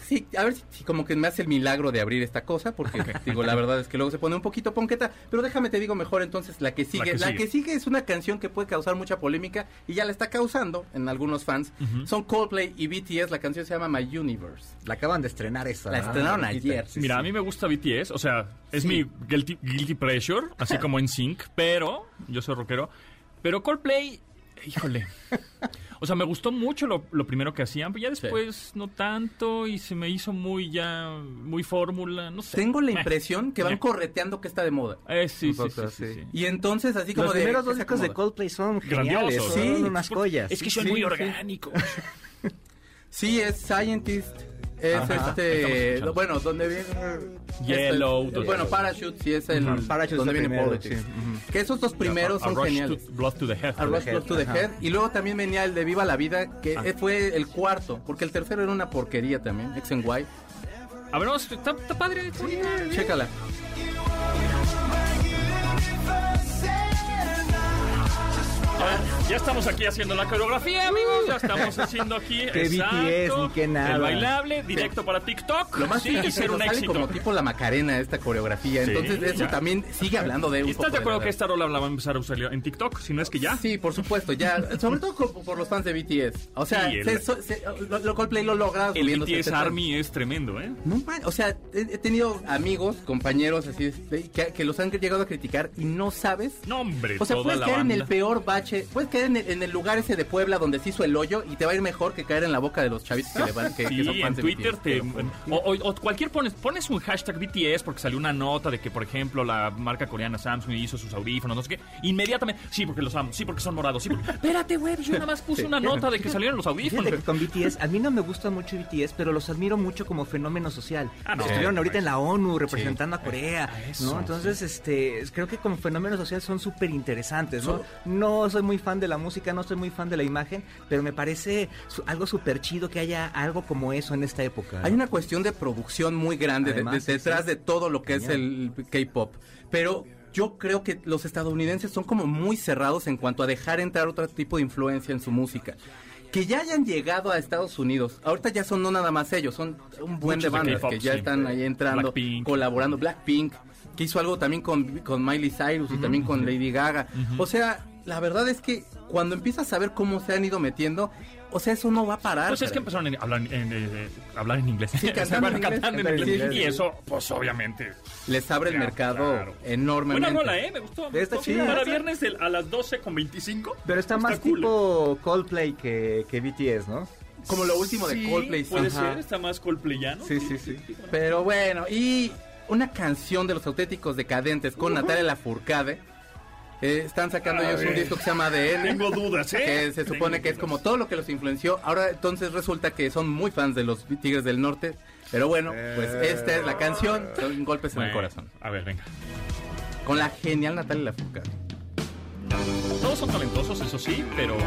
Speaker 4: sí, a ver si, si como que me hace el milagro de abrir esta cosa, porque digo, la verdad es que luego se pone un poquito ponqueta, pero déjame te digo mejor entonces la que sigue.
Speaker 1: que
Speaker 4: La
Speaker 1: sigue.
Speaker 4: que sigue es una canción que puede causar mucha polémica y ya la está causando en algunos fans. Son Coldplay y BTS, la canción se llama My Universe.
Speaker 2: La acaban de estrenar esa.
Speaker 4: La estrenaron
Speaker 2: ¿no?
Speaker 4: ayer.
Speaker 2: Sí,
Speaker 1: Mira,
Speaker 2: sí.
Speaker 1: a mí me gusta BTS, o sea, es
Speaker 4: Sí.
Speaker 1: mi guilty, guilty pleasure, así como en Sync, pero yo soy rockero. Pero Coldplay Híjole. O sea, me gustó mucho lo, lo primero que hacían, pero ya después no tanto y se me hizo muy ya, muy fórmula, no sé.
Speaker 4: Tengo la impresión que van correteando que está de moda.
Speaker 1: Eh, sí, sí, sí, sí,
Speaker 2: sí.
Speaker 1: sí.
Speaker 4: Y entonces así como
Speaker 2: Los
Speaker 4: de...
Speaker 2: primeros dos discos de. Coldplay son geniales,
Speaker 1: Grandiosos.
Speaker 2: son
Speaker 4: Sí,
Speaker 2: unas joyas.
Speaker 1: Es que son
Speaker 4: Sí,
Speaker 1: muy
Speaker 4: sí.
Speaker 1: orgánicos.
Speaker 4: Sí, es Scientist. Es
Speaker 1: Ajá,
Speaker 4: este... Bueno, donde viene...
Speaker 1: Yellow,
Speaker 4: este,
Speaker 1: donde-
Speaker 4: bueno, Parachute, sí es el...
Speaker 2: Parachute
Speaker 4: donde viene
Speaker 2: primero,
Speaker 4: Politics.
Speaker 2: sí.
Speaker 4: Que esos dos primeros
Speaker 1: A
Speaker 4: son
Speaker 1: Rush
Speaker 4: geniales.
Speaker 1: to- Blood to the Head.
Speaker 4: A Rush
Speaker 2: Head,
Speaker 4: Close to the. Head. Y luego también venía el de Viva la Vida, que
Speaker 1: Ah.
Speaker 4: eh, fue el cuarto, porque el tercero era una porquería también, X and Y.
Speaker 1: A ver, vamos, está, está padre. está bien.
Speaker 4: Chécala.
Speaker 1: Ya estamos aquí haciendo la coreografía, amigos. Ya estamos haciendo aquí.
Speaker 2: Qué BTS, ni qué nada.
Speaker 1: El bailable, directo para TikTok.
Speaker 4: Lo más
Speaker 1: sí, y ser un
Speaker 4: sale
Speaker 1: éxito.
Speaker 4: como tipo la Macarena esta coreografía.
Speaker 1: Sí,
Speaker 4: Entonces eso
Speaker 1: ya.
Speaker 4: también sigue hablando de un
Speaker 1: ¿Y estás de acuerdo que esta rola la va a empezar a usar en TikTok? Si no es que ya.
Speaker 4: Sí, por supuesto, ya. Sobre todo por los fans de BTS. O sea,
Speaker 1: el-
Speaker 4: se- se- lo, lo Coldplay lo logra
Speaker 1: El BTS. Army es tremendo, ¿eh?
Speaker 4: No man, o sea, he, he tenido amigos, compañeros así que, que los han llegado a criticar y no sabes.
Speaker 1: No, hombre,
Speaker 4: O sea, puedes caer en el peor bache, puedes caer en el, en el lugar ese de Puebla donde se hizo el hoyo y te va a ir mejor que caer en la boca de los chavitos que, le van, que, que
Speaker 1: Sí,
Speaker 4: son
Speaker 1: en
Speaker 4: de
Speaker 1: Twitter
Speaker 4: BTS,
Speaker 1: te, o, o- o cualquier pones, pones un hashtag BTS porque salió una nota de que, por ejemplo, la marca coreana Samsung hizo sus audífonos, no sé qué. Inmediatamente, sí, porque los amo, sí, porque son morados, sí, porque... Espérate, güey, yo nada más puse una nota de que salieron los audífonos.
Speaker 2: Que con BTS, a mí no me gusta mucho BTS, pero los admiro mucho como fenómeno social.
Speaker 1: Ah, no.
Speaker 2: Estuvieron ahorita en la ONU representando a Corea,
Speaker 1: a eso,
Speaker 2: ¿no? Entonces, este, creo que como fenómeno social son súper interesantes, ¿no? No soy muy fan de la música, no soy muy fan de la imagen, pero me parece su- algo súper chido que haya algo como eso en esta época. ¿no?
Speaker 4: Hay una cuestión de producción muy grande de-
Speaker 2: Además,
Speaker 4: de-
Speaker 2: sí,
Speaker 4: detrás
Speaker 2: sí.
Speaker 4: de todo lo que es el K-pop. Pero yo creo que los estadounidenses son como muy cerrados en cuanto a dejar entrar otro tipo de influencia en su música. Que ya hayan llegado a Estados Unidos, ahorita ya son no nada más ellos, son un buen
Speaker 1: Muchos
Speaker 4: de bandas que ya
Speaker 1: sí.
Speaker 4: están ahí entrando,
Speaker 1: Blackpink.
Speaker 4: colaborando. Blackpink, que hizo algo también con, con Miley Cyrus y también con Lady Gaga. O sea, la verdad es que cuando empiezas a ver cómo se han ido metiendo, o sea, eso no va a parar.
Speaker 1: Pues es que empezaron a hablar en, eh, hablar en inglés.
Speaker 4: Sí, cantando en inglés.
Speaker 1: cantando en inglés.
Speaker 4: inglés.
Speaker 1: Y eso, pues obviamente.
Speaker 4: les abre el mercado
Speaker 1: claro.
Speaker 4: enormemente.
Speaker 1: Buena rola, ¿eh? Me gustó. me
Speaker 2: Está
Speaker 1: gustó.
Speaker 2: chida.
Speaker 1: Para viernes a las 12 con 25.
Speaker 2: Pero está, más
Speaker 1: cool.
Speaker 2: tipo Coldplay que, que BTS, ¿no?
Speaker 4: Como lo último de
Speaker 1: Sí,
Speaker 4: Coldplay.
Speaker 1: Puede
Speaker 4: Ajá.
Speaker 1: ser, está más Coldplayano.
Speaker 2: Sí, sí, sí.
Speaker 4: Pero bueno, y una canción de los auténticos decadentes con Natalia Lafourcade. Eh, están sacando
Speaker 1: A
Speaker 4: ellos un disco que se llama ADN.
Speaker 1: Tengo dudas, ¿eh?
Speaker 4: Que se supone
Speaker 1: Tengo
Speaker 4: que es
Speaker 1: dudas.
Speaker 4: como todo lo que los influenció. Ahora entonces resulta que son muy fans de los Tigres del Norte. Pero bueno, pues esta es la canción. Son golpes en el corazón.
Speaker 1: A ver, venga.
Speaker 4: Con la genial Natalia Lafourcade.
Speaker 1: Todos son talentosos, eso sí, pero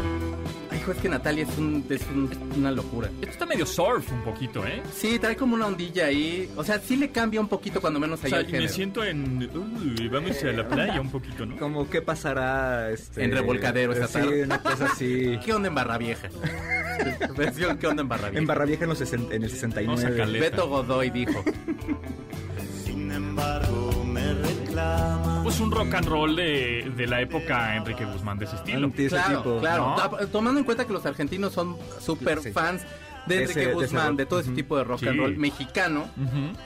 Speaker 4: hijo, es que Natalia es, un- es un- una locura.
Speaker 1: esto está medio surf un poquito, ¿eh?
Speaker 4: Sí, trae como una ondilla ahí. O sea, sí le cambia un poquito cuando menos
Speaker 1: O
Speaker 4: ahí
Speaker 1: sea,
Speaker 4: el
Speaker 1: y me siento en... Uy, vamos a la playa un poquito, ¿no?
Speaker 2: Como qué pasará este,
Speaker 4: En Revolcadero esta
Speaker 2: sí,
Speaker 4: tarde.
Speaker 2: una cosa así.
Speaker 4: ¿Qué onda en Barra Vieja? Versión ¿Qué onda en Barra Vieja?
Speaker 2: En Barra Vieja en, los sesen- en el
Speaker 1: Vamos a
Speaker 2: 69.
Speaker 1: Caleta.
Speaker 4: Beto Godoy dijo.
Speaker 5: Sin embargo, me reclama.
Speaker 1: Pues un rock and roll de, de la época Enrique Guzmán de ese estilo.
Speaker 4: Claro,
Speaker 2: tipo,
Speaker 4: claro.
Speaker 1: ¿no?
Speaker 4: Ta- Tomando en cuenta que los argentinos son súper
Speaker 2: Sí.
Speaker 4: fans de Enrique
Speaker 2: de
Speaker 4: Guzmán,
Speaker 2: rock.
Speaker 4: de todo ese tipo de rock
Speaker 1: Sí.
Speaker 4: and roll mexicano.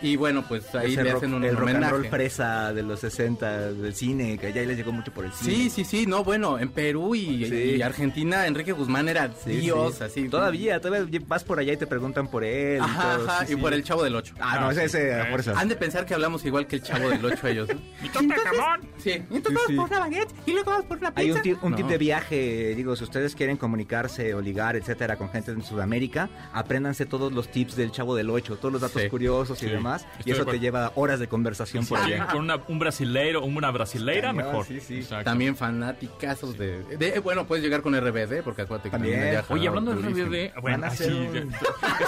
Speaker 4: Y bueno, pues ahí
Speaker 2: Ese
Speaker 4: le
Speaker 2: rock-
Speaker 4: hacen un
Speaker 2: el rock and roll fresa de los 60 del cine, que allá les llegó mucho por el cine.
Speaker 4: Sí, sí, sí, no, bueno, en Perú y,
Speaker 2: Sí.
Speaker 4: y Argentina, Enrique Guzmán era
Speaker 2: Sí,
Speaker 4: Dios,
Speaker 2: sí.
Speaker 4: así.
Speaker 2: Todavía, todavía vas por allá y te preguntan por él. y
Speaker 4: Ajá,
Speaker 2: todo,
Speaker 4: ajá,
Speaker 2: sí,
Speaker 4: y
Speaker 2: sí.
Speaker 4: por el Chavo del Ocho.
Speaker 2: Ah, no, ese, ese a.
Speaker 4: Han de pensar que hablamos igual que el Chavo del Ocho ellos. ¿no?
Speaker 1: ¡Mi torta de jamón!
Speaker 4: Sí.
Speaker 2: Sí, sí.
Speaker 4: una baguette y luego vamos por una
Speaker 2: Hay un, tip, un
Speaker 4: No.
Speaker 2: tip de viaje, digo, si ustedes quieren comunicarse o ligar, etcétera, con gente en Sudamérica, apréndanse todos los tips del Chavo del Ocho, todos los datos
Speaker 4: Sí.
Speaker 2: curiosos y
Speaker 1: Sí,
Speaker 2: demás,
Speaker 1: estoy
Speaker 2: y
Speaker 1: de
Speaker 2: eso te lleva horas de conversación por
Speaker 1: Sí,
Speaker 2: allá.
Speaker 1: con una- un brasileiro, una brasileira,
Speaker 2: Cañón,
Speaker 1: mejor.
Speaker 2: sí, sí.
Speaker 1: Exacto.
Speaker 4: También fanáticazos de, de- Bueno, puedes llegar con RBD, porque acuérdate que
Speaker 2: También.
Speaker 4: también
Speaker 1: Oye, hablando de. RBD, bueno,
Speaker 2: Van a
Speaker 1: así,
Speaker 2: hacer un-
Speaker 1: este,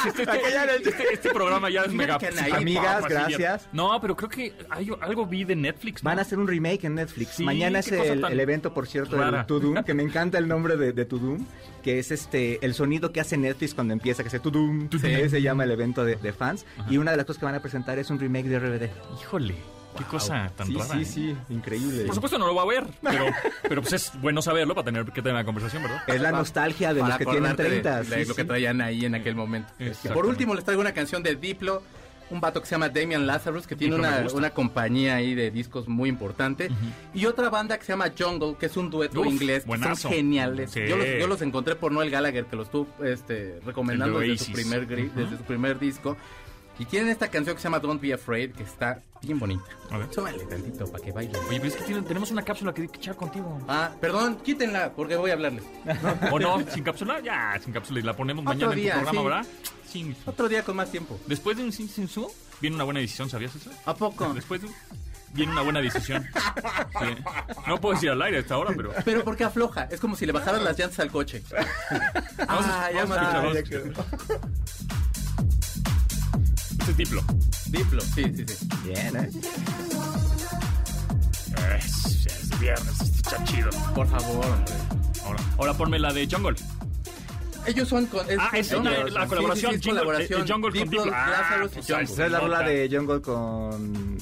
Speaker 1: este- este- este- este programa ya es mega...
Speaker 2: Amigas, gracias.
Speaker 1: No, pero creo que hay, algo vi de Netflix, ¿no?
Speaker 2: Van a hacer un remake en Netflix.
Speaker 1: Sí,
Speaker 2: Mañana es el, el evento, por cierto, del Tudum, que me encanta el nombre de, de Tudum, que es este el sonido que hace Netflix cuando empieza, que Tudum. Se llama el evento de, de fans. Y una de las cosas que van a presentar es un remake de RBD.
Speaker 1: Híjole, qué cosa tan
Speaker 2: sí,
Speaker 1: rara.
Speaker 2: sí,
Speaker 1: ¿eh?
Speaker 2: sí, increíble.
Speaker 1: Por supuesto no lo va a ver, pero, pero pues es bueno saberlo para tener que tener la conversación, ¿verdad?
Speaker 2: Es la nostalgia de los
Speaker 4: Para
Speaker 2: que tienen
Speaker 4: acordarte de-
Speaker 2: 30.
Speaker 4: de
Speaker 2: sí,
Speaker 4: lo que traían ahí en aquel momento. Por último, les traigo una canción de Diplo, un vato que se llama Damian Lazarus, que tiene una, una compañía ahí de discos muy importante. Y otra banda que se llama Jungle, que es un dueto
Speaker 1: Uf,
Speaker 4: inglés. que. Son geniales.
Speaker 1: Sí.
Speaker 4: Yo, los, yo los encontré por Noel Gallagher, que los estuvo este, recomendando desde su, primer, gri- desde su primer disco. Y tienen esta canción que se llama Don't Be Afraid, que está bien bonita.
Speaker 1: A ver.
Speaker 4: Súbale tantito para que baile.
Speaker 1: Oye, pero es que tenemos una cápsula que echar contigo.
Speaker 4: Ah, perdón, quítenla, porque voy a hablarles.
Speaker 1: ¿O no? ¿Sin cápsula? Ya, sin cápsula. Y la ponemos
Speaker 4: Otro
Speaker 1: mañana
Speaker 4: día,
Speaker 1: en tu programa,
Speaker 4: sí.
Speaker 1: ¿verdad? Sin-
Speaker 4: Otro día con más tiempo.
Speaker 1: Después de un sin sin su, viene una buena decisión, ¿sabías eso?
Speaker 4: ¿A poco?
Speaker 1: Después de un- viene una buena decisión. Sí. No puedo decir al aire a esta hora, pero...
Speaker 4: Pero porque afloja, es como si le bajaran las llantas al coche.
Speaker 1: Vamos a-
Speaker 4: ah, ya
Speaker 1: Este es Diplo.
Speaker 4: Diplo, sí, sí, sí.
Speaker 2: Bien, ¿eh?
Speaker 1: Es, es viernes, está chido.
Speaker 4: Por favor, hombre.
Speaker 1: Ahora, ahora ponme la de Jungle.
Speaker 4: Ellos son con.
Speaker 1: Ah,
Speaker 4: con
Speaker 1: es una- la
Speaker 4: Sí,
Speaker 1: colaboración,
Speaker 4: sí, sí, es
Speaker 1: Jungle,
Speaker 4: colaboración.
Speaker 1: eh, Jungle con
Speaker 4: Diplo,
Speaker 1: Diplo. Ah,
Speaker 4: Lazarus y
Speaker 1: pues
Speaker 4: Jungle.
Speaker 2: Esa es la rola de Jungle con,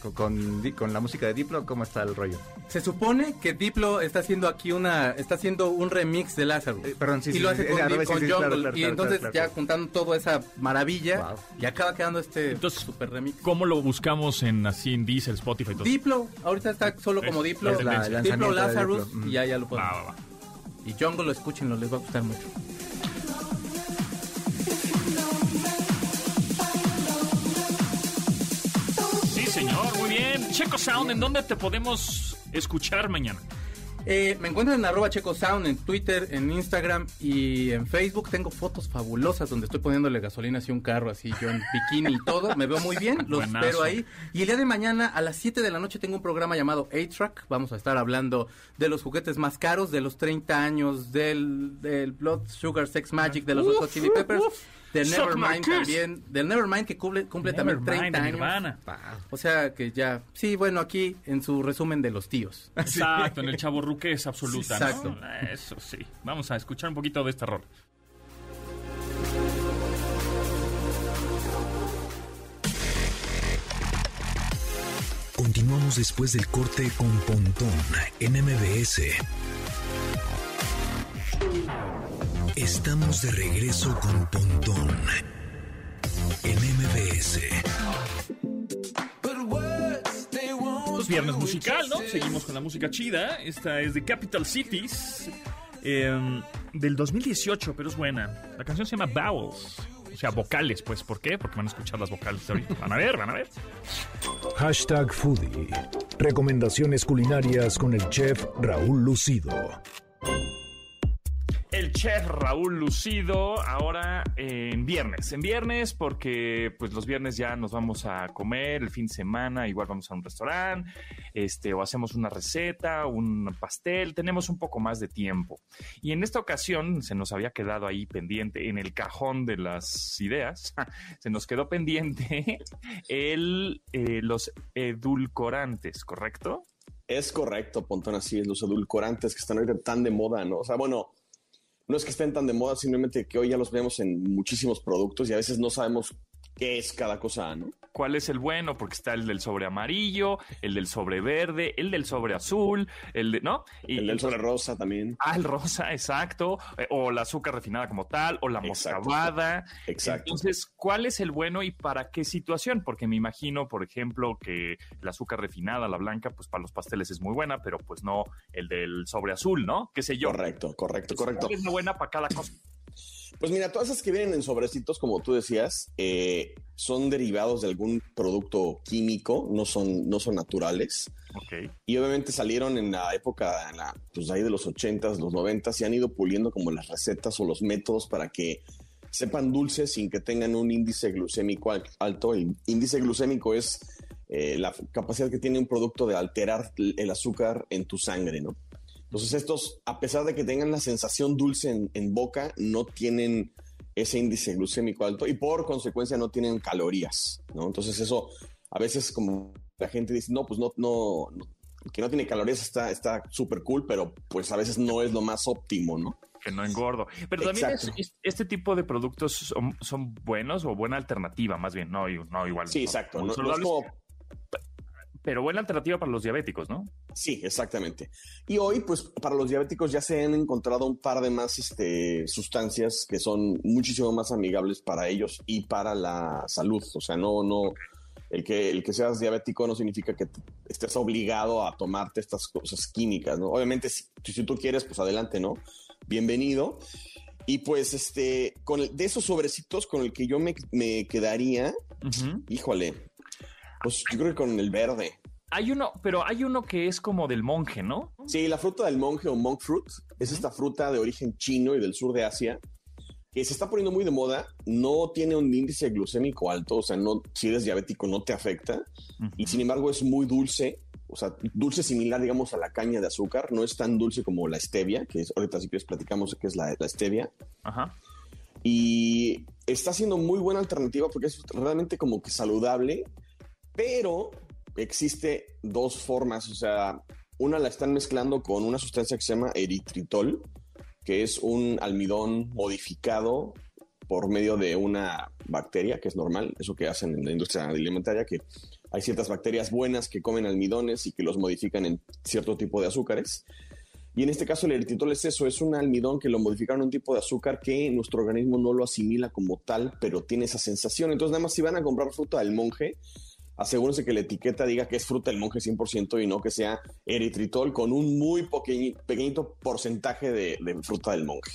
Speaker 2: con, con, Di- con la música de Diplo. ¿Cómo está el rollo?
Speaker 4: Se supone que Diplo está haciendo aquí una. Está haciendo un remix de Lazarus.
Speaker 2: Eh, perdón, sí,
Speaker 4: y
Speaker 2: sí,
Speaker 4: lo hace
Speaker 2: sí,
Speaker 4: con,
Speaker 2: sí,
Speaker 4: Dip-
Speaker 2: sí,
Speaker 4: con
Speaker 2: sí,
Speaker 4: Jungle.
Speaker 2: claro, claro,
Speaker 4: y
Speaker 2: claro,
Speaker 4: entonces
Speaker 2: claro,
Speaker 4: ya juntando toda esa maravilla.
Speaker 2: Wow.
Speaker 4: Y acaba quedando este
Speaker 1: Entonces,
Speaker 4: super remix.
Speaker 1: ¿Cómo lo buscamos en así en Diesel, Spotify y todo?
Speaker 4: Diplo, ahorita está solo como Diplo.
Speaker 1: es la- el
Speaker 4: Diplo Lazarus.
Speaker 2: Diplo.
Speaker 4: Y ya, ya lo pueden.
Speaker 1: Va, va, va.
Speaker 4: Y Jungle lo escúchenlo, les va a gustar mucho.
Speaker 1: Checo Sound, ¿en dónde te podemos escuchar mañana?
Speaker 4: Eh, me encuentran en arroba Checo Sound, en Twitter, en Instagram y en Facebook. Tengo fotos fabulosas donde estoy poniéndole gasolina hacia un carro, así yo en bikini y todo. Me veo muy bien, los
Speaker 1: Buenazo.
Speaker 4: espero ahí. Y el día de mañana a las 7 de la noche tengo un programa llamado A-Track. Vamos a estar hablando de los juguetes más caros, de los 30 años del, del Blood Sugar Sex Magic, de los Hot Chili Peppers.
Speaker 1: My
Speaker 4: Nevermind también. Del Nevermind que cumple, cumple también
Speaker 1: Nevermind,
Speaker 4: 30
Speaker 1: de
Speaker 4: años.
Speaker 1: Nirvana.
Speaker 4: O sea que ya. Sí, bueno, aquí en su resumen de los tíos.
Speaker 1: Exacto, en el chavo Ruque es absoluta,
Speaker 4: Sí, exacto.
Speaker 1: ¿no? Eso sí. Vamos a escuchar un poquito de esta rol.
Speaker 3: Continuamos después del corte con Pontón en MBS. Estamos de regreso con Pontón en MBS.
Speaker 1: Pues viernes musical, ¿no? Seguimos con la música chida. Esta es de Capital Cities. eh, del 2018, pero es buena. La canción se llama Vowels. O sea, vocales, pues. ¿Por qué? Porque van a escuchar las vocales ahorita. Van a ver, van a ver.
Speaker 6: Hashtag Foodie. Recomendaciones culinarias con el chef Raúl Lucido.
Speaker 1: El chef Raúl Lucido, ahora en viernes. En viernes porque pues los viernes ya nos vamos a comer, el fin de semana igual vamos a un restaurante, este, o hacemos una receta, un pastel, tenemos un poco más de tiempo. Y en esta ocasión se nos había quedado ahí pendiente, en el cajón de las ideas, se nos quedó pendiente el, eh, los edulcorantes, ¿correcto?
Speaker 7: Es correcto, Pontón, así es, los edulcorantes que están ahorita tan de moda, ¿no? O sea, bueno, no es que estén tan de moda, simplemente que hoy ya los vemos en muchísimos productos y a veces no sabemos qué es cada cosa, ¿no?
Speaker 1: cuál es el bueno, porque está el del sobre amarillo, el del sobre verde, el del sobre azul, el de, ¿no? Y-
Speaker 7: El del sobre rosa también.
Speaker 1: Ah, el rosa, exacto. eh, O la azúcar refinada como tal, o la
Speaker 7: Exacto.
Speaker 1: moscabada.
Speaker 7: Exacto.
Speaker 1: Entonces, ¿cuál es el bueno y para qué situación? Porque me imagino, por ejemplo, que el azúcar refinada, la blanca, pues para los pasteles es muy buena, pero pues no el del sobre azul, ¿no? ¿Qué sé yo?
Speaker 7: Correcto, correcto, correcto.
Speaker 1: ¿Cuál es la buena para cada cosa?
Speaker 7: Pues mira, todas esas que vienen en sobrecitos, como tú decías, eh, son derivados de algún producto químico, no son, no son naturales.
Speaker 1: Ok.
Speaker 7: Y obviamente salieron en la época, en la, pues ahí de los 80s, los 90s, y han ido puliendo como las recetas o los métodos para que sepan dulces sin que tengan un índice glucémico al- alto. El índice glucémico es eh, la capacidad que tiene un producto de alterar el azúcar en tu sangre, ¿no? Entonces estos, a pesar de que tengan la sensación dulce en, en boca, no tienen ese índice glucémico alto y por consecuencia no tienen calorías, ¿no? Entonces eso a veces como la gente dice, no, pues no, no, no, que no tiene calorías está está súper cool, pero pues a veces no es lo más óptimo, ¿no?
Speaker 1: Que no engordo. Pero también es- este tipo de productos son, son buenos o buena alternativa, más bien. No, no igual.
Speaker 7: Sí, exacto.
Speaker 1: muy
Speaker 7: No, no es
Speaker 1: saludables.
Speaker 7: como
Speaker 1: Pero buena alternativa para los diabéticos, ¿no?
Speaker 7: Sí, exactamente. Y hoy, pues, para los diabéticos ya se han encontrado un par de más este, sustancias que son muchísimo más amigables para ellos y para la salud. O sea, no, no, el que, el que seas diabético no significa que estés obligado a tomarte estas cosas químicas, ¿no? Obviamente, si, si tú quieres, pues adelante, ¿no? Bienvenido. Y pues, este, con el- de esos sobrecitos con el que yo me, me quedaría, híjole, pues yo creo que con el verde.
Speaker 1: Hay uno, pero hay uno que es como del monje, ¿no?
Speaker 7: Sí, la fruta del monje o monk fruit es esta fruta de origen chino y del sur de Asia que se está poniendo muy de moda. No tiene un índice glucémico alto, o sea, no, si eres diabético no te afecta y sin embargo es muy dulce. O sea, dulce similar, digamos, a la caña de azúcar. No es tan dulce como la stevia, que es, ahorita si quieres platicamos de qué es la, la stevia.
Speaker 1: Ajá.
Speaker 7: Y está siendo muy buena alternativa porque es realmente como que saludable, pero existe dos formas, o sea, una la están mezclando con una sustancia que se llama eritritol, que es un almidón modificado por medio de una bacteria, que es normal, eso que hacen en la industria alimentaria, que hay ciertas bacterias buenas que comen almidones y que los modifican en cierto tipo de azúcares. Y en este caso el eritritol es eso, es un almidón que lo modificaron un tipo de azúcar que nuestro organismo no lo asimila como tal, pero tiene esa sensación. Entonces nada más si van a comprar fruta del monje, asegúrense que la etiqueta diga que es fruta del monje 100% y no que sea eritritol con un muy pequeñi- pequeñito porcentaje de, de fruta del monje.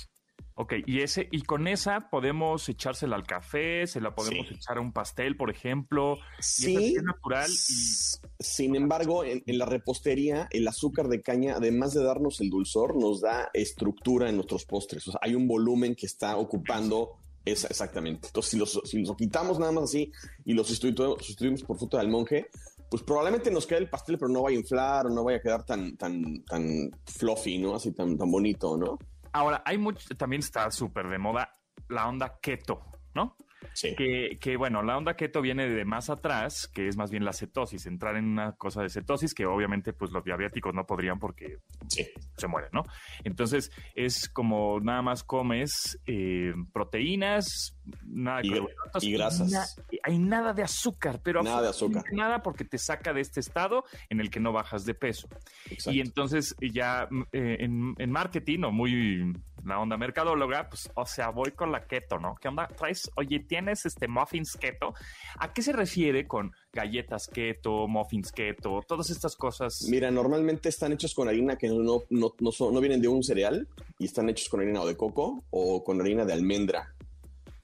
Speaker 1: Ok, y ese, y con esa podemos echársela al café, se la podemos
Speaker 7: Sí.
Speaker 1: echar a un pastel, por ejemplo.
Speaker 7: Sí,
Speaker 1: es natural y
Speaker 7: sin embargo, en, en la repostería, el azúcar de caña, además de darnos el dulzor, nos da estructura en nuestros postres. O sea, hay un volumen que está ocupando esa exactamente. Entonces, si los, si los quitamos nada más así y los sustitu- sustituimos por fruta del monje, pues probablemente nos quede el pastel, pero no vaya a inflar o no vaya a quedar tan, tan, tan fluffy, ¿no? Así tan, tan bonito, ¿no?
Speaker 1: Ahora, hay mucho, también está súper de moda la onda keto, ¿no?
Speaker 7: Sí.
Speaker 1: Que, que, bueno, la onda keto viene de más atrás, que es más bien la cetosis, entrar en una cosa de cetosis que obviamente pues los diabéticos no podrían porque
Speaker 7: Sí.
Speaker 1: se mueren, ¿no? Entonces es como nada más comes eh, proteínas, nada de
Speaker 7: Y-
Speaker 1: carbohidratos
Speaker 7: y grasas.
Speaker 1: na- hay nada de azúcar, pero
Speaker 7: Nada de azúcar.
Speaker 1: Nada porque te saca de este estado en el que no bajas de peso.
Speaker 7: Exacto.
Speaker 1: Y entonces ya mm, eh, en, en marketing o muy la onda mercadóloga, pues, o sea, voy con la keto, ¿no? ¿Qué onda? Traes, oye, ¿tienes este muffins keto? ¿A qué se refiere con galletas keto, muffins keto, todas estas cosas?
Speaker 7: Mira, normalmente están hechos con harina que no, no, no, no son- no vienen de un cereal y están hechos con harina o de coco o con harina de almendra.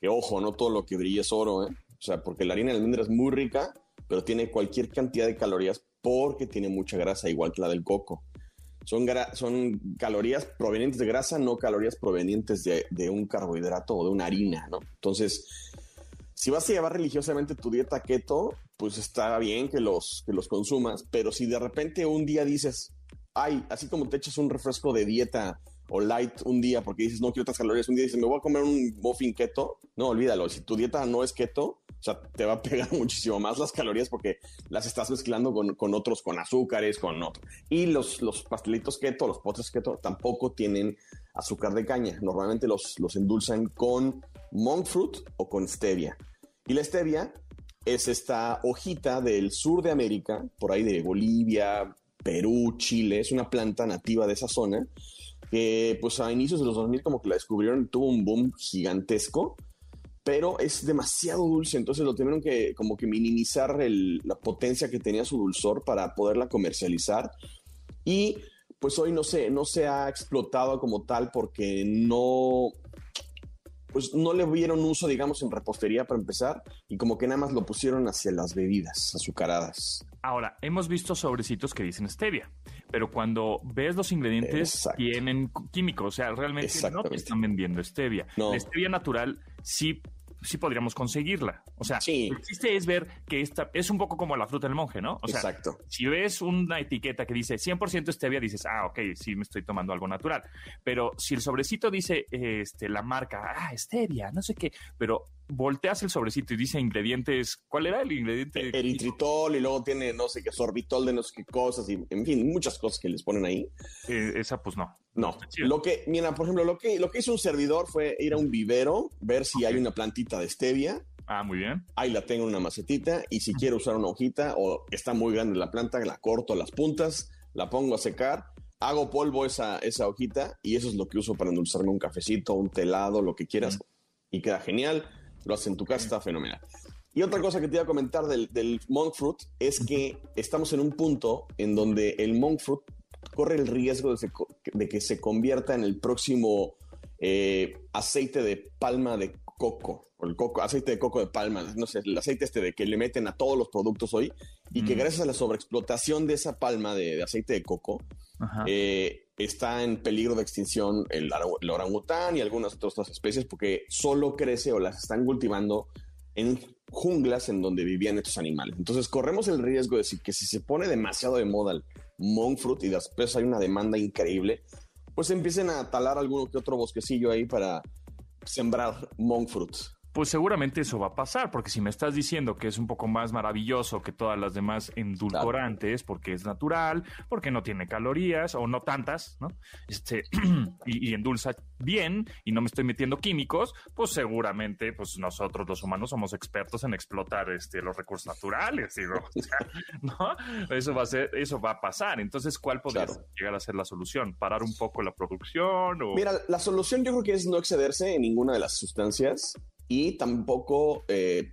Speaker 7: Que ojo, no todo lo que brilla es oro, ¿eh? O sea, porque la harina de almendra es muy rica, pero tiene cualquier cantidad de calorías porque tiene mucha grasa, igual que la del coco. Son, son calorías provenientes de grasa, no calorías provenientes de, de un carbohidrato o de una harina, ¿no? Entonces, si vas a llevar religiosamente tu dieta keto, pues está bien que los, que los consumas, pero si de repente un día dices, ay, así como te echas un refresco de dieta o light un día porque dices, no quiero tantas calorías, un día dices, me voy a comer un muffin keto, no, olvídalo, si tu dieta no es keto, o sea, te va a pegar muchísimo más las calorías porque las estás mezclando con, con otros, con azúcares, con otros. Y los, los pastelitos keto, los postres keto, tampoco tienen azúcar de caña. Normalmente los, los endulzan con monk fruit o con stevia. Y la stevia es esta hojita del sur de América, por ahí de Bolivia, Perú, Chile, es una planta nativa de esa zona, que pues a inicios de los 2000 como que la descubrieron tuvo un boom gigantesco, pero es demasiado dulce, entonces lo tuvieron que como que minimizar la potencia que tenía su dulzor para poderla comercializar. Y pues hoy no se, no se ha explotado como tal porque no, pues no le vieron uso, digamos, en repostería para empezar, y como que nada más lo pusieron hacia las bebidas azucaradas.
Speaker 1: Ahora, hemos visto sobrecitos que dicen stevia, pero cuando ves los ingredientes
Speaker 7: Exacto.
Speaker 1: tienen químicos, o sea, realmente no te están vendiendo stevia.
Speaker 7: No.
Speaker 1: La stevia natural sí, sí podríamos conseguirla. O sea,
Speaker 7: Sí.
Speaker 1: el chiste es ver que esta es un poco como la fruta del monje, ¿no? O sea,
Speaker 7: Exacto.
Speaker 1: si ves una etiqueta que dice 100% stevia, dices, ah, ok, sí me estoy tomando algo natural. Pero si el sobrecito dice este, la marca, ah, stevia, no sé qué, pero volteas el sobrecito y dice ingredientes, ¿cuál era el ingrediente?
Speaker 7: Eritritol y luego tiene, no sé qué, sorbitol de no sé qué cosas, y en fin, muchas cosas que les ponen ahí.
Speaker 1: Eh, esa, pues no.
Speaker 7: No, lo que, mira, por ejemplo, lo que, lo que hizo un servidor fue ir a un vivero, ver si hay una plantita de stevia
Speaker 1: Ah, muy bien.
Speaker 7: ahí la tengo en una macetita y si quiero usar una hojita o está muy grande la planta, la corto las puntas, la pongo a secar, hago polvo esa, esa hojita y eso es lo que uso para endulzarme un cafecito, un telado, lo que quieras y queda genial. Lo haces en tu casa, está fenomenal. Y otra cosa que te iba a comentar del, del monk fruit es que estamos en un punto en donde el monk fruit corre el riesgo de, se- de que se convierta en el próximo eh, aceite de palma de coco, o el coco, aceite de coco de palma, no sé, el aceite este de que le meten a todos los productos hoy, y que
Speaker 1: Mm.
Speaker 7: gracias a la sobreexplotación de esa palma de, de aceite de coco, eh, está en peligro de extinción el, orangután y algunas otras especies porque solo crece o las están cultivando en junglas en donde vivían estos animales. Entonces corremos el riesgo de decir que si se pone demasiado de moda el monk fruit y después hay una demanda increíble, pues empiecen a talar alguno que otro bosquecillo ahí para sembrar monk fruit.
Speaker 1: Pues seguramente eso va a pasar, porque si me estás diciendo que es un poco más maravilloso que todas las demás endulcorantes, porque es natural, porque no tiene calorías o no tantas, ¿no? Este, y, y endulza bien y no me estoy metiendo químicos, pues seguramente pues nosotros los humanos somos expertos en explotar este, los recursos naturales, digo, o sea, ¿no? Eso va a ser, eso va a pasar. Entonces, ¿cuál podría
Speaker 7: Claro.
Speaker 1: llegar a ser la solución? ¿Parar un poco la producción? O...
Speaker 7: Mira, la solución yo creo que es no excederse en ninguna de las sustancias y tampoco, eh,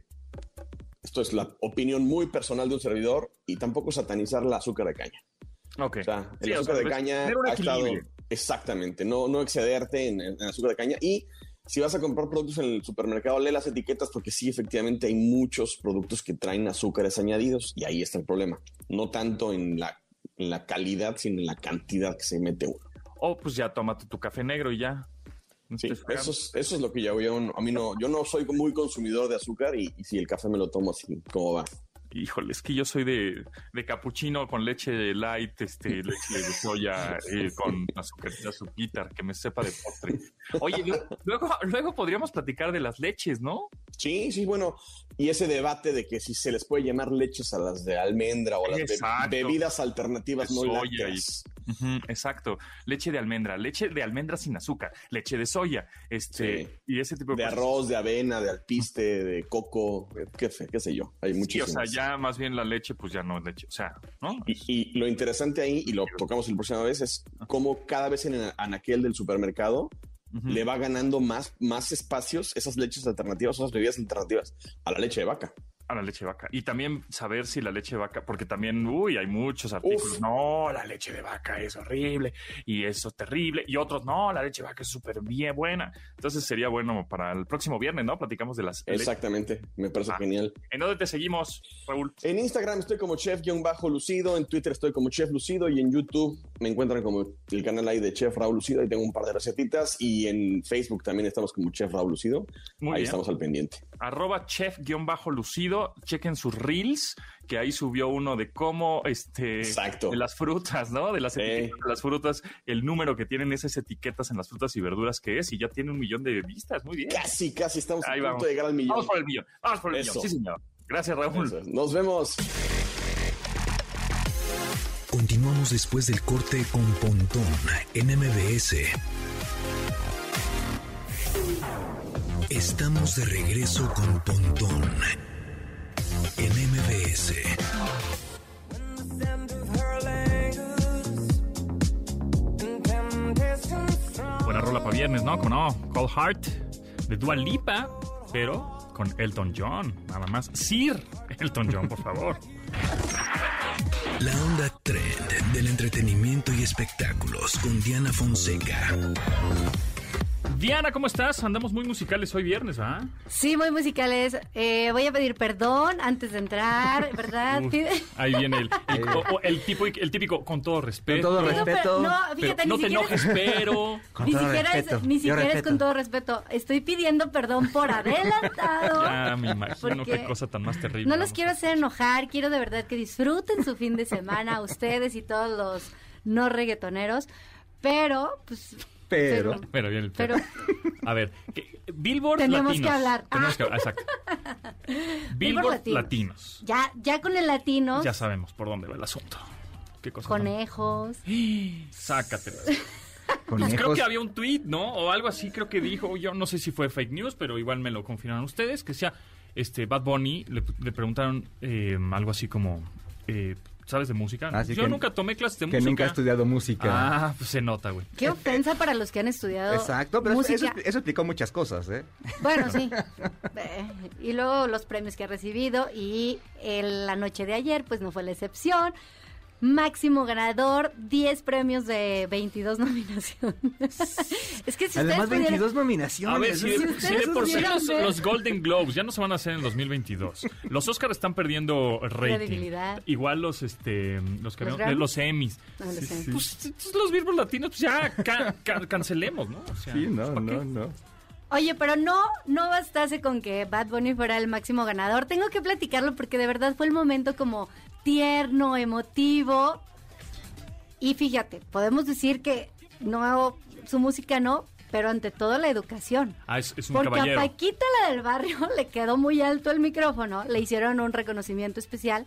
Speaker 7: esto es la opinión muy personal de un servidor, y tampoco satanizar la azúcar de caña.
Speaker 1: Ok.
Speaker 7: O sea, el
Speaker 1: Sí, o
Speaker 7: azúcar
Speaker 1: sea,
Speaker 7: de caña ha estado... Exactamente, no, no excederte en, en azúcar de caña y... Si vas a comprar productos en el supermercado, lee las etiquetas porque sí, efectivamente hay muchos productos que traen azúcares añadidos y ahí está el problema. No tanto en la, en la calidad, sino en la cantidad que se mete uno.
Speaker 1: O pues ya tómate tu café negro y ya.
Speaker 7: Sí, eso es, eso es lo que yo. Yo, a mí no, yo no soy muy consumidor de azúcar y, y si el café me lo tomo así, ¿cómo va?
Speaker 1: Híjole, es que yo soy de, de capuchino con leche light, este, leche de soya, eh, con azúcar, azuquitar, que me sepa de postre. Oye, lu- luego, luego podríamos platicar de las leches, ¿no?
Speaker 7: Sí, sí, bueno. Y ese debate de que si se les puede llamar leches a las de almendra o a las
Speaker 1: Exacto.
Speaker 7: bebidas alternativas
Speaker 1: De
Speaker 7: no
Speaker 1: soya exacto. Leche de almendra, leche de almendra sin azúcar, leche de soya, este,
Speaker 7: Sí.
Speaker 1: y ese tipo de,
Speaker 7: De
Speaker 1: cosas.
Speaker 7: arroz, de avena, de alpiste, de coco, eh, qué, sé- qué sé yo. Hay
Speaker 1: Sí, o
Speaker 7: muchísimas.
Speaker 1: sea, ya más bien la leche, pues ya no es leche, o sea, ¿no?
Speaker 7: Y, y lo interesante ahí, y lo tocamos la próxima vez, es cómo cada vez en el anaquel del supermercado le va ganando más, más espacios esas leches alternativas, esas bebidas alternativas a la leche de vaca.
Speaker 1: A la leche de vaca. Y también saber si la leche de vaca, porque también, uy, hay muchos artículos.
Speaker 7: Uf.
Speaker 1: No, la leche de vaca es horrible y eso es terrible. Y otros, no, la leche de vaca es súper bien buena. Entonces sería bueno para el próximo viernes, ¿no? Platicamos de las.
Speaker 7: Exactamente, me parece
Speaker 1: Ah.
Speaker 7: genial.
Speaker 1: ¿En dónde te seguimos, Raúl?
Speaker 7: En Instagram estoy como chef-lucido, en Twitter estoy como chef lucido y en YouTube me encuentran como el canal ahí de chef Raúl Lucido, ahí tengo un par de recetitas y en Facebook también estamos como chef Raúl Lucido,
Speaker 1: Muy
Speaker 7: ahí
Speaker 1: bien.
Speaker 7: estamos al pendiente.
Speaker 1: Arroba chef-lucido. Chequen sus reels, que ahí subió uno de cómo, este,
Speaker 7: Exacto.
Speaker 1: de las frutas, ¿no? De las
Speaker 7: Sí.
Speaker 1: etiquetas de las frutas, el número que tienen esas etiquetas en las frutas y verduras que es, y ya tiene un millón de vistas. Muy bien.
Speaker 7: Casi, casi estamos
Speaker 1: Ahí
Speaker 7: a punto
Speaker 1: vamos.
Speaker 7: de llegar al millón.
Speaker 1: Vamos por el millón. Vamos por el
Speaker 7: Eso.
Speaker 1: millón. Sí, señor. Gracias, Raúl.
Speaker 7: Eso. Nos vemos.
Speaker 3: Continuamos después del corte con Pontón en MBS. Estamos de regreso con Pontón en MBS.
Speaker 1: Buena rola para viernes, ¿no? Con no, Cold Heart de Dua Lipa, pero con Elton John, nada más. Sir Elton John, por favor.
Speaker 3: La onda trend del entretenimiento y espectáculos con Diana Fonseca.
Speaker 1: Diana, ¿cómo estás? Andamos muy musicales hoy viernes, ¿ah?
Speaker 8: Sí, muy musicales. Eh, voy a pedir perdón antes de entrar, ¿verdad?
Speaker 1: Uf, ahí viene el, el, o- o el tipo, el típico con todo respeto.
Speaker 2: todo
Speaker 8: No, pero- fíjate,
Speaker 1: no
Speaker 8: ni
Speaker 1: te
Speaker 8: siquiera,
Speaker 1: enojes, pero.
Speaker 2: Con
Speaker 8: ni
Speaker 2: todo
Speaker 8: siquiera,
Speaker 2: respeto.
Speaker 8: es, ni siquiera es con todo respeto. Estoy pidiendo perdón por adelantado.
Speaker 1: Ya me imagino
Speaker 8: Porque
Speaker 1: qué cosa tan más terrible.
Speaker 8: No los quiero hacer enojar, quiero de verdad que disfruten su fin de semana, ustedes y todos los no reggaetoneros, pero, pues...
Speaker 2: Pero.
Speaker 1: Pero bien,
Speaker 8: Pero-
Speaker 1: A ver, que- Billboard
Speaker 8: Tenemos
Speaker 1: Latinos.
Speaker 8: que hablar.
Speaker 1: Tenemos
Speaker 8: Ah.
Speaker 1: que Exacto. Billboard
Speaker 8: Latinos.
Speaker 1: Latinos.
Speaker 8: Ya, ya con el latinos,
Speaker 1: Ya sabemos por dónde va el asunto. ¿Qué cosa?
Speaker 8: conejos,
Speaker 1: Sácatelas.
Speaker 2: Conejos.
Speaker 1: Pues creo que había un tweet, ¿no? O algo así, creo que dijo. Yo no sé si fue fake news, pero igual me lo confirmaron ustedes, que decía. este Bad Bunny le, le preguntaron eh, algo así como, eh, ¿sabes de música?
Speaker 2: Así
Speaker 1: Yo
Speaker 2: que-
Speaker 1: nunca tomé clases de
Speaker 2: Que
Speaker 1: música.
Speaker 2: nunca ha estudiado música.
Speaker 1: Ah, pues se nota, güey.
Speaker 8: Qué ofensa para los que han estudiado
Speaker 2: Exacto, pero
Speaker 8: música.
Speaker 2: eso- eso explicó muchas cosas, ¿eh?
Speaker 8: Bueno, sí. Eh, y luego los premios que ha recibido y el- la noche de ayer pues no fue la excepción. Máximo ganador, 10 premios de 22 nominaciones. es que si
Speaker 2: Además,
Speaker 8: ustedes pudieran-
Speaker 2: 22 nominaciones.
Speaker 1: A ver, si, si de por sí los, Golden Globes ya no se van a hacer en el 2022. Los Oscars están perdiendo rating.
Speaker 8: Credibilidad.
Speaker 1: Igual los este los que
Speaker 8: ¿Los
Speaker 1: los Emmys.
Speaker 8: Ah, los Emmys.
Speaker 1: Pues entonces los Billboard latinos pues ya ca- ca- cancelemos, ¿no? O sea,
Speaker 2: Sí, no,
Speaker 1: ¿para qué?
Speaker 2: no, no.
Speaker 8: Oye, pero no, no bastase con que Bad Bunny fuera el máximo ganador. Tengo que platicarlo porque de verdad fue el momento como tierno, emotivo. Y fíjate, podemos decir que no, su música no, pero ante todo la educación.
Speaker 1: Ah, es, es un
Speaker 8: Porque
Speaker 1: caballero.
Speaker 8: a Paquita, la del barrio, le quedó muy alto el micrófono, le hicieron un reconocimiento especial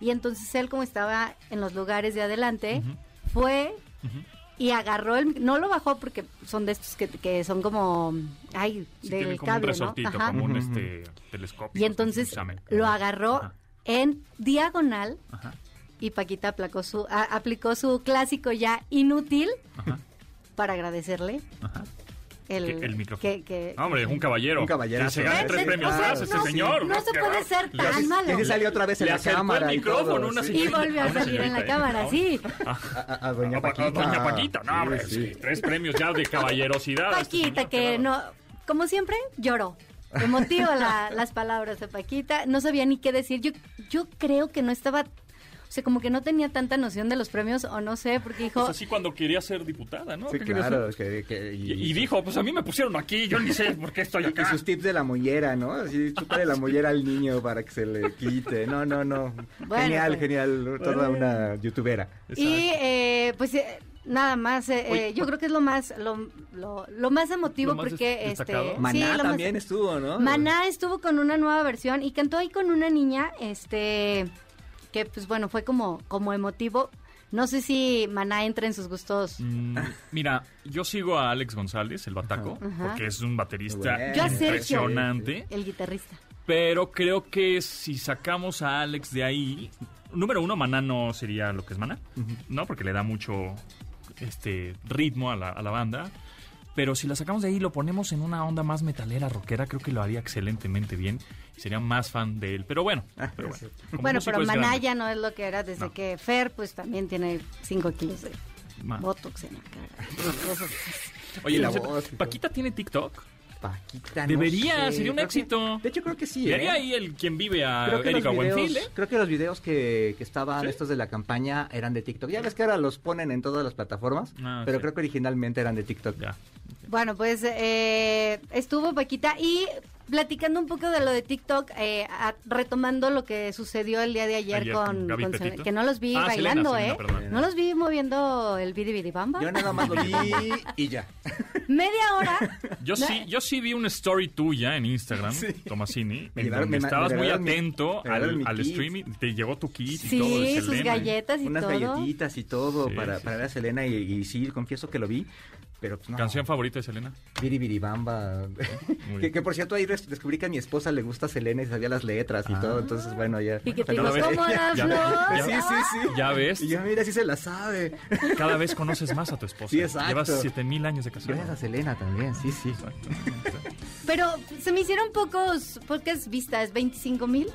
Speaker 8: y entonces él, como estaba en los lugares de adelante, fue y agarró el... No lo bajó porque son de estos que, que son como... Ay,
Speaker 1: Sí,
Speaker 8: del
Speaker 1: tiene como
Speaker 8: cable,
Speaker 1: un
Speaker 8: ¿no? Ajá.
Speaker 1: como un este telescopio.
Speaker 8: Y entonces lo agarró
Speaker 1: Ajá.
Speaker 8: En diagonal
Speaker 1: Ajá.
Speaker 8: y Paquita aplicó su, a- aplicó su clásico ya inútil
Speaker 1: Ajá.
Speaker 8: para agradecerle
Speaker 1: Ajá.
Speaker 8: el,
Speaker 1: Que- el micrófono.
Speaker 8: que- que-
Speaker 1: No, hombre, un caballero.
Speaker 2: Un caballerazo.
Speaker 1: Que se gane
Speaker 2: ¿Ves?
Speaker 1: tres
Speaker 8: ¿Ves?
Speaker 1: premios
Speaker 8: O sea,
Speaker 1: más este
Speaker 8: no,
Speaker 1: señor.
Speaker 8: no se puede ser tan
Speaker 1: hace-
Speaker 8: malo.
Speaker 2: Y sí salió otra vez en
Speaker 1: Le
Speaker 2: la cámara
Speaker 1: el
Speaker 2: y
Speaker 1: micrófono
Speaker 2: todo,
Speaker 1: una
Speaker 2: sí.
Speaker 8: Y volvió a
Speaker 1: Una
Speaker 8: salir en la cámara, sí.
Speaker 2: A, a- a doña
Speaker 1: A- a-
Speaker 2: Paquita.
Speaker 1: Doña Paquita, no, hombre,
Speaker 2: Sí,
Speaker 1: sí, tres premios ya de caballerosidad. este
Speaker 8: Paquita,
Speaker 1: señor,
Speaker 8: que no, como siempre, lloró. Emotiva la- las palabras de Paquita. No sabía ni qué decir. Yo, yo creo que no estaba, o sea, como que no tenía tanta noción de los premios, o no sé, porque dijo,
Speaker 1: Pues así cuando quería ser diputada, ¿no?
Speaker 2: Sí,
Speaker 1: ¿Qué quería
Speaker 2: claro. que- que-
Speaker 1: Y, y dijo, pues a mí me pusieron aquí, yo ni sé por qué estoy
Speaker 2: Y
Speaker 1: acá.
Speaker 2: sus tips de la mollera, ¿no? Así, chúpale la mollera al niño para que se le quite. No, no, no.
Speaker 8: Bueno,
Speaker 2: genial,
Speaker 8: pues.
Speaker 2: genial. Toda una youtubera.
Speaker 8: Y eh, pues eh, nada más, eh,
Speaker 1: Oye.
Speaker 8: eh, yo creo que es lo más lo, lo, lo más emotivo
Speaker 1: ¿Lo más
Speaker 8: porque este sí,
Speaker 2: Maná
Speaker 8: más-
Speaker 2: también estuvo, ¿no?
Speaker 8: Maná estuvo con una nueva versión y cantó ahí con una niña, este que pues bueno, fue como como emotivo. No sé si Maná entra en sus gustos.
Speaker 1: Mm, mira, yo sigo a Alex González, el bataco,
Speaker 8: Ajá.
Speaker 1: porque es un baterista
Speaker 2: Bueno.
Speaker 8: Yo a Sergio.
Speaker 1: impresionante.
Speaker 8: El guitarrista.
Speaker 1: Pero creo que si sacamos a Alex de ahí, número uno, Maná no sería lo que es Maná, ¿no? Porque le da mucho este ritmo a la, a la banda. Pero si la sacamos de ahí y lo ponemos en una onda más metalera, rockera, creo que lo haría excelentemente bien y sería más fan de él. Pero bueno, pero bueno.
Speaker 8: bueno, pero
Speaker 1: es
Speaker 8: Maná
Speaker 1: grande.
Speaker 8: ya no es lo que era desde
Speaker 1: No.
Speaker 8: que Fer pues también tiene 5 kilos de botox en la cara.
Speaker 1: Oye,
Speaker 2: la voz.
Speaker 1: ¿Paquita tiene TikTok?
Speaker 2: Paquita, no
Speaker 1: Debería,
Speaker 2: sé,
Speaker 1: sería un
Speaker 2: creo que-
Speaker 1: éxito.
Speaker 2: de hecho, creo que sí.
Speaker 1: Y
Speaker 2: ¿eh?
Speaker 1: ahí el quien vive a
Speaker 2: Creo que,
Speaker 1: Erika
Speaker 2: los videos,
Speaker 1: Buenfil, ¿eh?
Speaker 2: creo que los videos que, que estaban
Speaker 1: ¿Sí?
Speaker 2: estos de la campaña eran de TikTok. Ya ves que ahora los ponen en todas las plataformas,
Speaker 1: Ah,
Speaker 2: pero
Speaker 1: sí.
Speaker 2: creo que originalmente eran de TikTok.
Speaker 1: Ya.
Speaker 8: Bueno, pues eh, estuvo Paquita y platicando un poco de lo de TikTok, eh, a- retomando lo que sucedió el día de ayer,
Speaker 1: Ayer
Speaker 8: con,
Speaker 1: con
Speaker 8: con. Selena, que no los vi
Speaker 1: Ah, Selena,
Speaker 8: bailando,
Speaker 1: Selena,
Speaker 8: ¿eh?
Speaker 1: perdón.
Speaker 8: No los vi moviendo el bidi bidi bamba.
Speaker 2: Yo nada más lo vi y ya.
Speaker 8: Media hora.
Speaker 1: Yo
Speaker 8: No,
Speaker 1: sí, yo sí vi una story tuya en Instagram, Tomasini,
Speaker 2: Me
Speaker 1: en
Speaker 2: llevaron-
Speaker 1: donde
Speaker 2: me
Speaker 1: estabas
Speaker 2: me
Speaker 1: muy
Speaker 2: mi-
Speaker 1: atento al,
Speaker 2: mi
Speaker 1: al
Speaker 2: kit.
Speaker 1: streaming. Te llegó tu kit y
Speaker 8: Sí,
Speaker 1: todo de
Speaker 8: sus
Speaker 1: Selena.
Speaker 8: galletas y
Speaker 2: Unas
Speaker 8: todo.
Speaker 2: galletitas y todo
Speaker 1: Sí,
Speaker 2: para,
Speaker 1: sí,
Speaker 2: para ver a Selena y, y sí, confieso que lo vi. Pero pues no.
Speaker 1: ¿Canción favorita de Selena?
Speaker 2: Biribiribamba. Que, que por cierto ahí des- descubrí que a mi esposa le gusta Selena y sabía las letras y todo. Entonces, bueno, ya.
Speaker 8: Y que te digo, ¿cómo la
Speaker 1: ya- ya-
Speaker 2: Sí, sí, sí.
Speaker 1: ¿Ya ves?
Speaker 2: Y ya mira, sí se la sabe.
Speaker 1: Cada vez conoces más a tu esposa.
Speaker 2: Sí, exacto.
Speaker 1: Llevas 7000 años de casado.
Speaker 2: Gracias a Selena también, sí, sí.
Speaker 1: Exacto.
Speaker 8: Pero se me hicieron pocos, pocas vistas, 25 mil,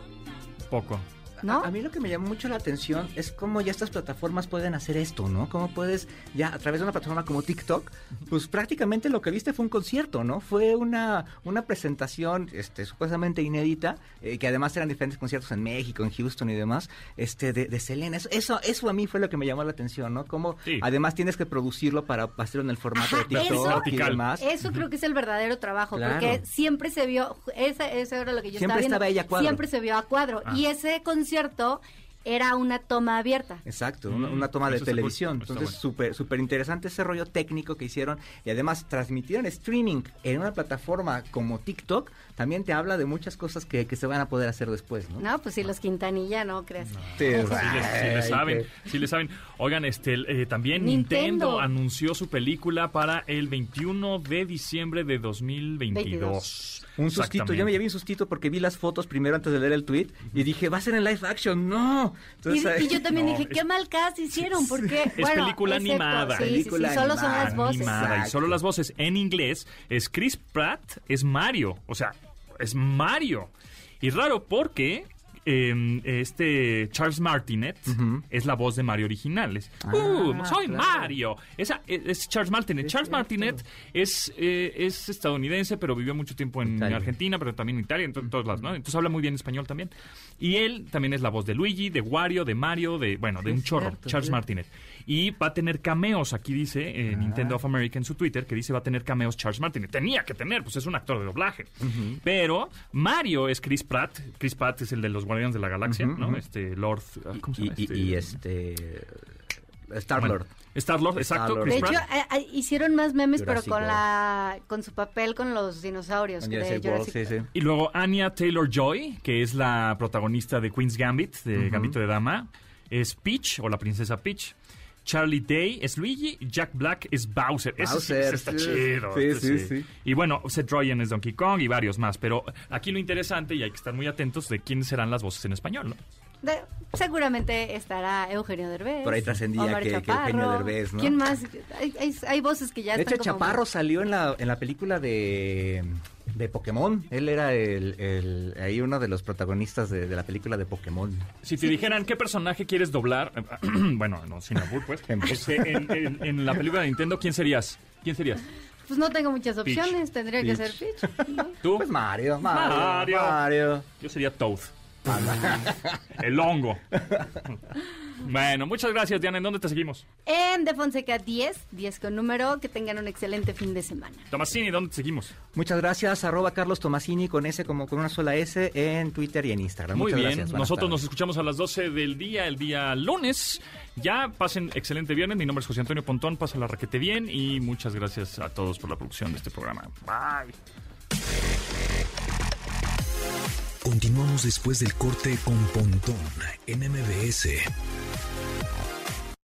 Speaker 1: Poco.
Speaker 8: ¿No?
Speaker 2: A, a mí lo que me llamó mucho la atención es cómo ya estas plataformas pueden hacer esto, ¿no? Cómo puedes, ya a través de una plataforma como TikTok, pues prácticamente lo que viste fue un concierto, ¿no? Fue una, una presentación este, supuestamente inédita, eh, que además eran diferentes conciertos en México, en Houston y demás, este, de, de Selena. Eso, eso, eso a mí fue lo que me llamó la atención, ¿no? Cómo
Speaker 1: Sí.
Speaker 2: además tienes que producirlo para hacerlo en el formato
Speaker 8: Ajá,
Speaker 2: de TikTok
Speaker 8: eso-
Speaker 2: y demás.
Speaker 8: Eso creo que es el verdadero trabajo,
Speaker 2: Claro.
Speaker 8: porque siempre se vio, esa, eso era lo que yo
Speaker 2: Siempre
Speaker 8: estaba viendo,
Speaker 2: estaba ella a cuadro.
Speaker 8: siempre se vio a cuadro.
Speaker 1: Ah.
Speaker 8: Y ese concierto concierto era una toma abierta.
Speaker 2: Exacto, una,
Speaker 1: Mm,
Speaker 2: una toma de televisión.
Speaker 1: está
Speaker 2: Entonces, súper súper interesante ese rollo técnico que hicieron. Y además, transmitieron streaming en una plataforma como TikTok, también te habla de muchas cosas que, que se van a poder hacer después, ¿no?
Speaker 8: No, pues si los Quintanilla, no crees.
Speaker 2: Sí,
Speaker 1: Sí le, sí le saben, sí le saben. Oigan, este, eh, también Nintendo.
Speaker 8: Nintendo.
Speaker 1: anunció su película para el 21 de diciembre de 2022.
Speaker 2: Un sustito, yo me llevé un sustito porque vi las fotos primero antes de leer el tweet y dije, va a ser en live action, no.
Speaker 8: Y,
Speaker 2: Entonces, ahí-
Speaker 8: y yo también
Speaker 1: No,
Speaker 8: dije,
Speaker 1: es-
Speaker 8: qué mal cast hicieron, porque
Speaker 1: Es película animada.
Speaker 8: Sí, sí, sí,
Speaker 2: Película
Speaker 8: solo son las voces.
Speaker 1: animada y solo las voces en inglés es Chris Pratt, es Mario, o sea, es Mario. Y raro porque eh, este Charles Martinet es la voz de Mario original. Es, "Uh,
Speaker 2: Ah,
Speaker 1: soy
Speaker 2: claro.
Speaker 1: Mario. Esa es, es Charles Martinet.
Speaker 2: Es
Speaker 1: Charles
Speaker 2: cierto.
Speaker 1: Martinet es, eh, es estadounidense, pero vivió mucho tiempo en
Speaker 2: Italia.
Speaker 1: Argentina, pero también en Italia, en to- todos lados, ¿no? Entonces habla muy bien español también. Y él también es la voz de Luigi, de Wario, de Mario, de, bueno, de un chorro,
Speaker 2: cierto,
Speaker 1: Charles. Martinet. Y va a tener cameos, aquí dice eh,
Speaker 2: Ah.
Speaker 1: Nintendo of America en su Twitter, que dice va a tener cameos Charles Martinet. Tenía que tener, pues es un actor de doblaje. Pero Mario es Chris Pratt. Chris Pratt es el de los Guardianes de la Galaxia, ¿no? Este Lord... ah, ¿Cómo se
Speaker 2: y,
Speaker 1: llama?
Speaker 2: y- y este... Star Lord.
Speaker 1: Star Lord, exacto. Chris
Speaker 8: De hecho, eh, eh, hicieron más memes, pero con
Speaker 2: World.
Speaker 8: la con su papel con los dinosaurios de
Speaker 2: Jurassic World, sí, sí.
Speaker 1: Y luego Anya Taylor-Joy, que es la protagonista de Queen's Gambit, de Gambito de Dama, es Peach, o la princesa Peach. Charlie Day es Luigi, Jack Black es Bowser. Sí-
Speaker 2: Bowser,
Speaker 1: ese está
Speaker 2: sí.
Speaker 1: chido.
Speaker 2: Sí,
Speaker 1: este
Speaker 2: sí, sí.
Speaker 1: Y bueno, Seth Rogen es Donkey Kong y varios más. Pero aquí lo interesante, y hay que estar muy atentos de quiénes serán las voces en español, ¿no?
Speaker 8: De- seguramente estará Eugenio Derbez.
Speaker 2: Por ahí trascendía que- que. Eugenio Derbez, ¿no?
Speaker 8: ¿Quién más? Hay, hay- hay voces que ya
Speaker 2: De hecho,
Speaker 8: como-
Speaker 2: Chaparro salió en la, en la película de, de Pokémon. Él era el, el- ahí uno de los protagonistas de, de la película de Pokémon.
Speaker 1: Si te dijeran qué personaje quieres doblar, bueno, no, sin albur, pues, este, en, en- en la película de Nintendo, ¿quién serías? ¿Quién serías?
Speaker 8: Pues no tengo muchas
Speaker 1: Peach.
Speaker 8: opciones, tendría que ser Peach. ¿no?
Speaker 1: ¿Tú?
Speaker 2: Pues Mario, Mario,
Speaker 1: Mario.
Speaker 2: Mario.
Speaker 1: Yo sería Toad. El hongo. Bueno, muchas gracias, Diana. ¿En dónde te seguimos?
Speaker 8: En De Fonseca 10, 10 con número, que tengan un excelente fin de semana.
Speaker 1: Tomasini, ¿dónde te seguimos?
Speaker 2: Muchas gracias, arroba Carlos Tomasini con S como con una sola S en Twitter y en Instagram.
Speaker 1: Muy
Speaker 2: Muchas
Speaker 1: bien.
Speaker 2: gracias,
Speaker 1: Nosotros nos escuchamos a las 12 del día, el día lunes. Ya pasen excelente viernes. Mi nombre es José Antonio Pontón. Pasa la raquete bien y muchas gracias a todos por la producción de este programa. Bye.
Speaker 3: Continuamos después del corte con Pontón en MBS.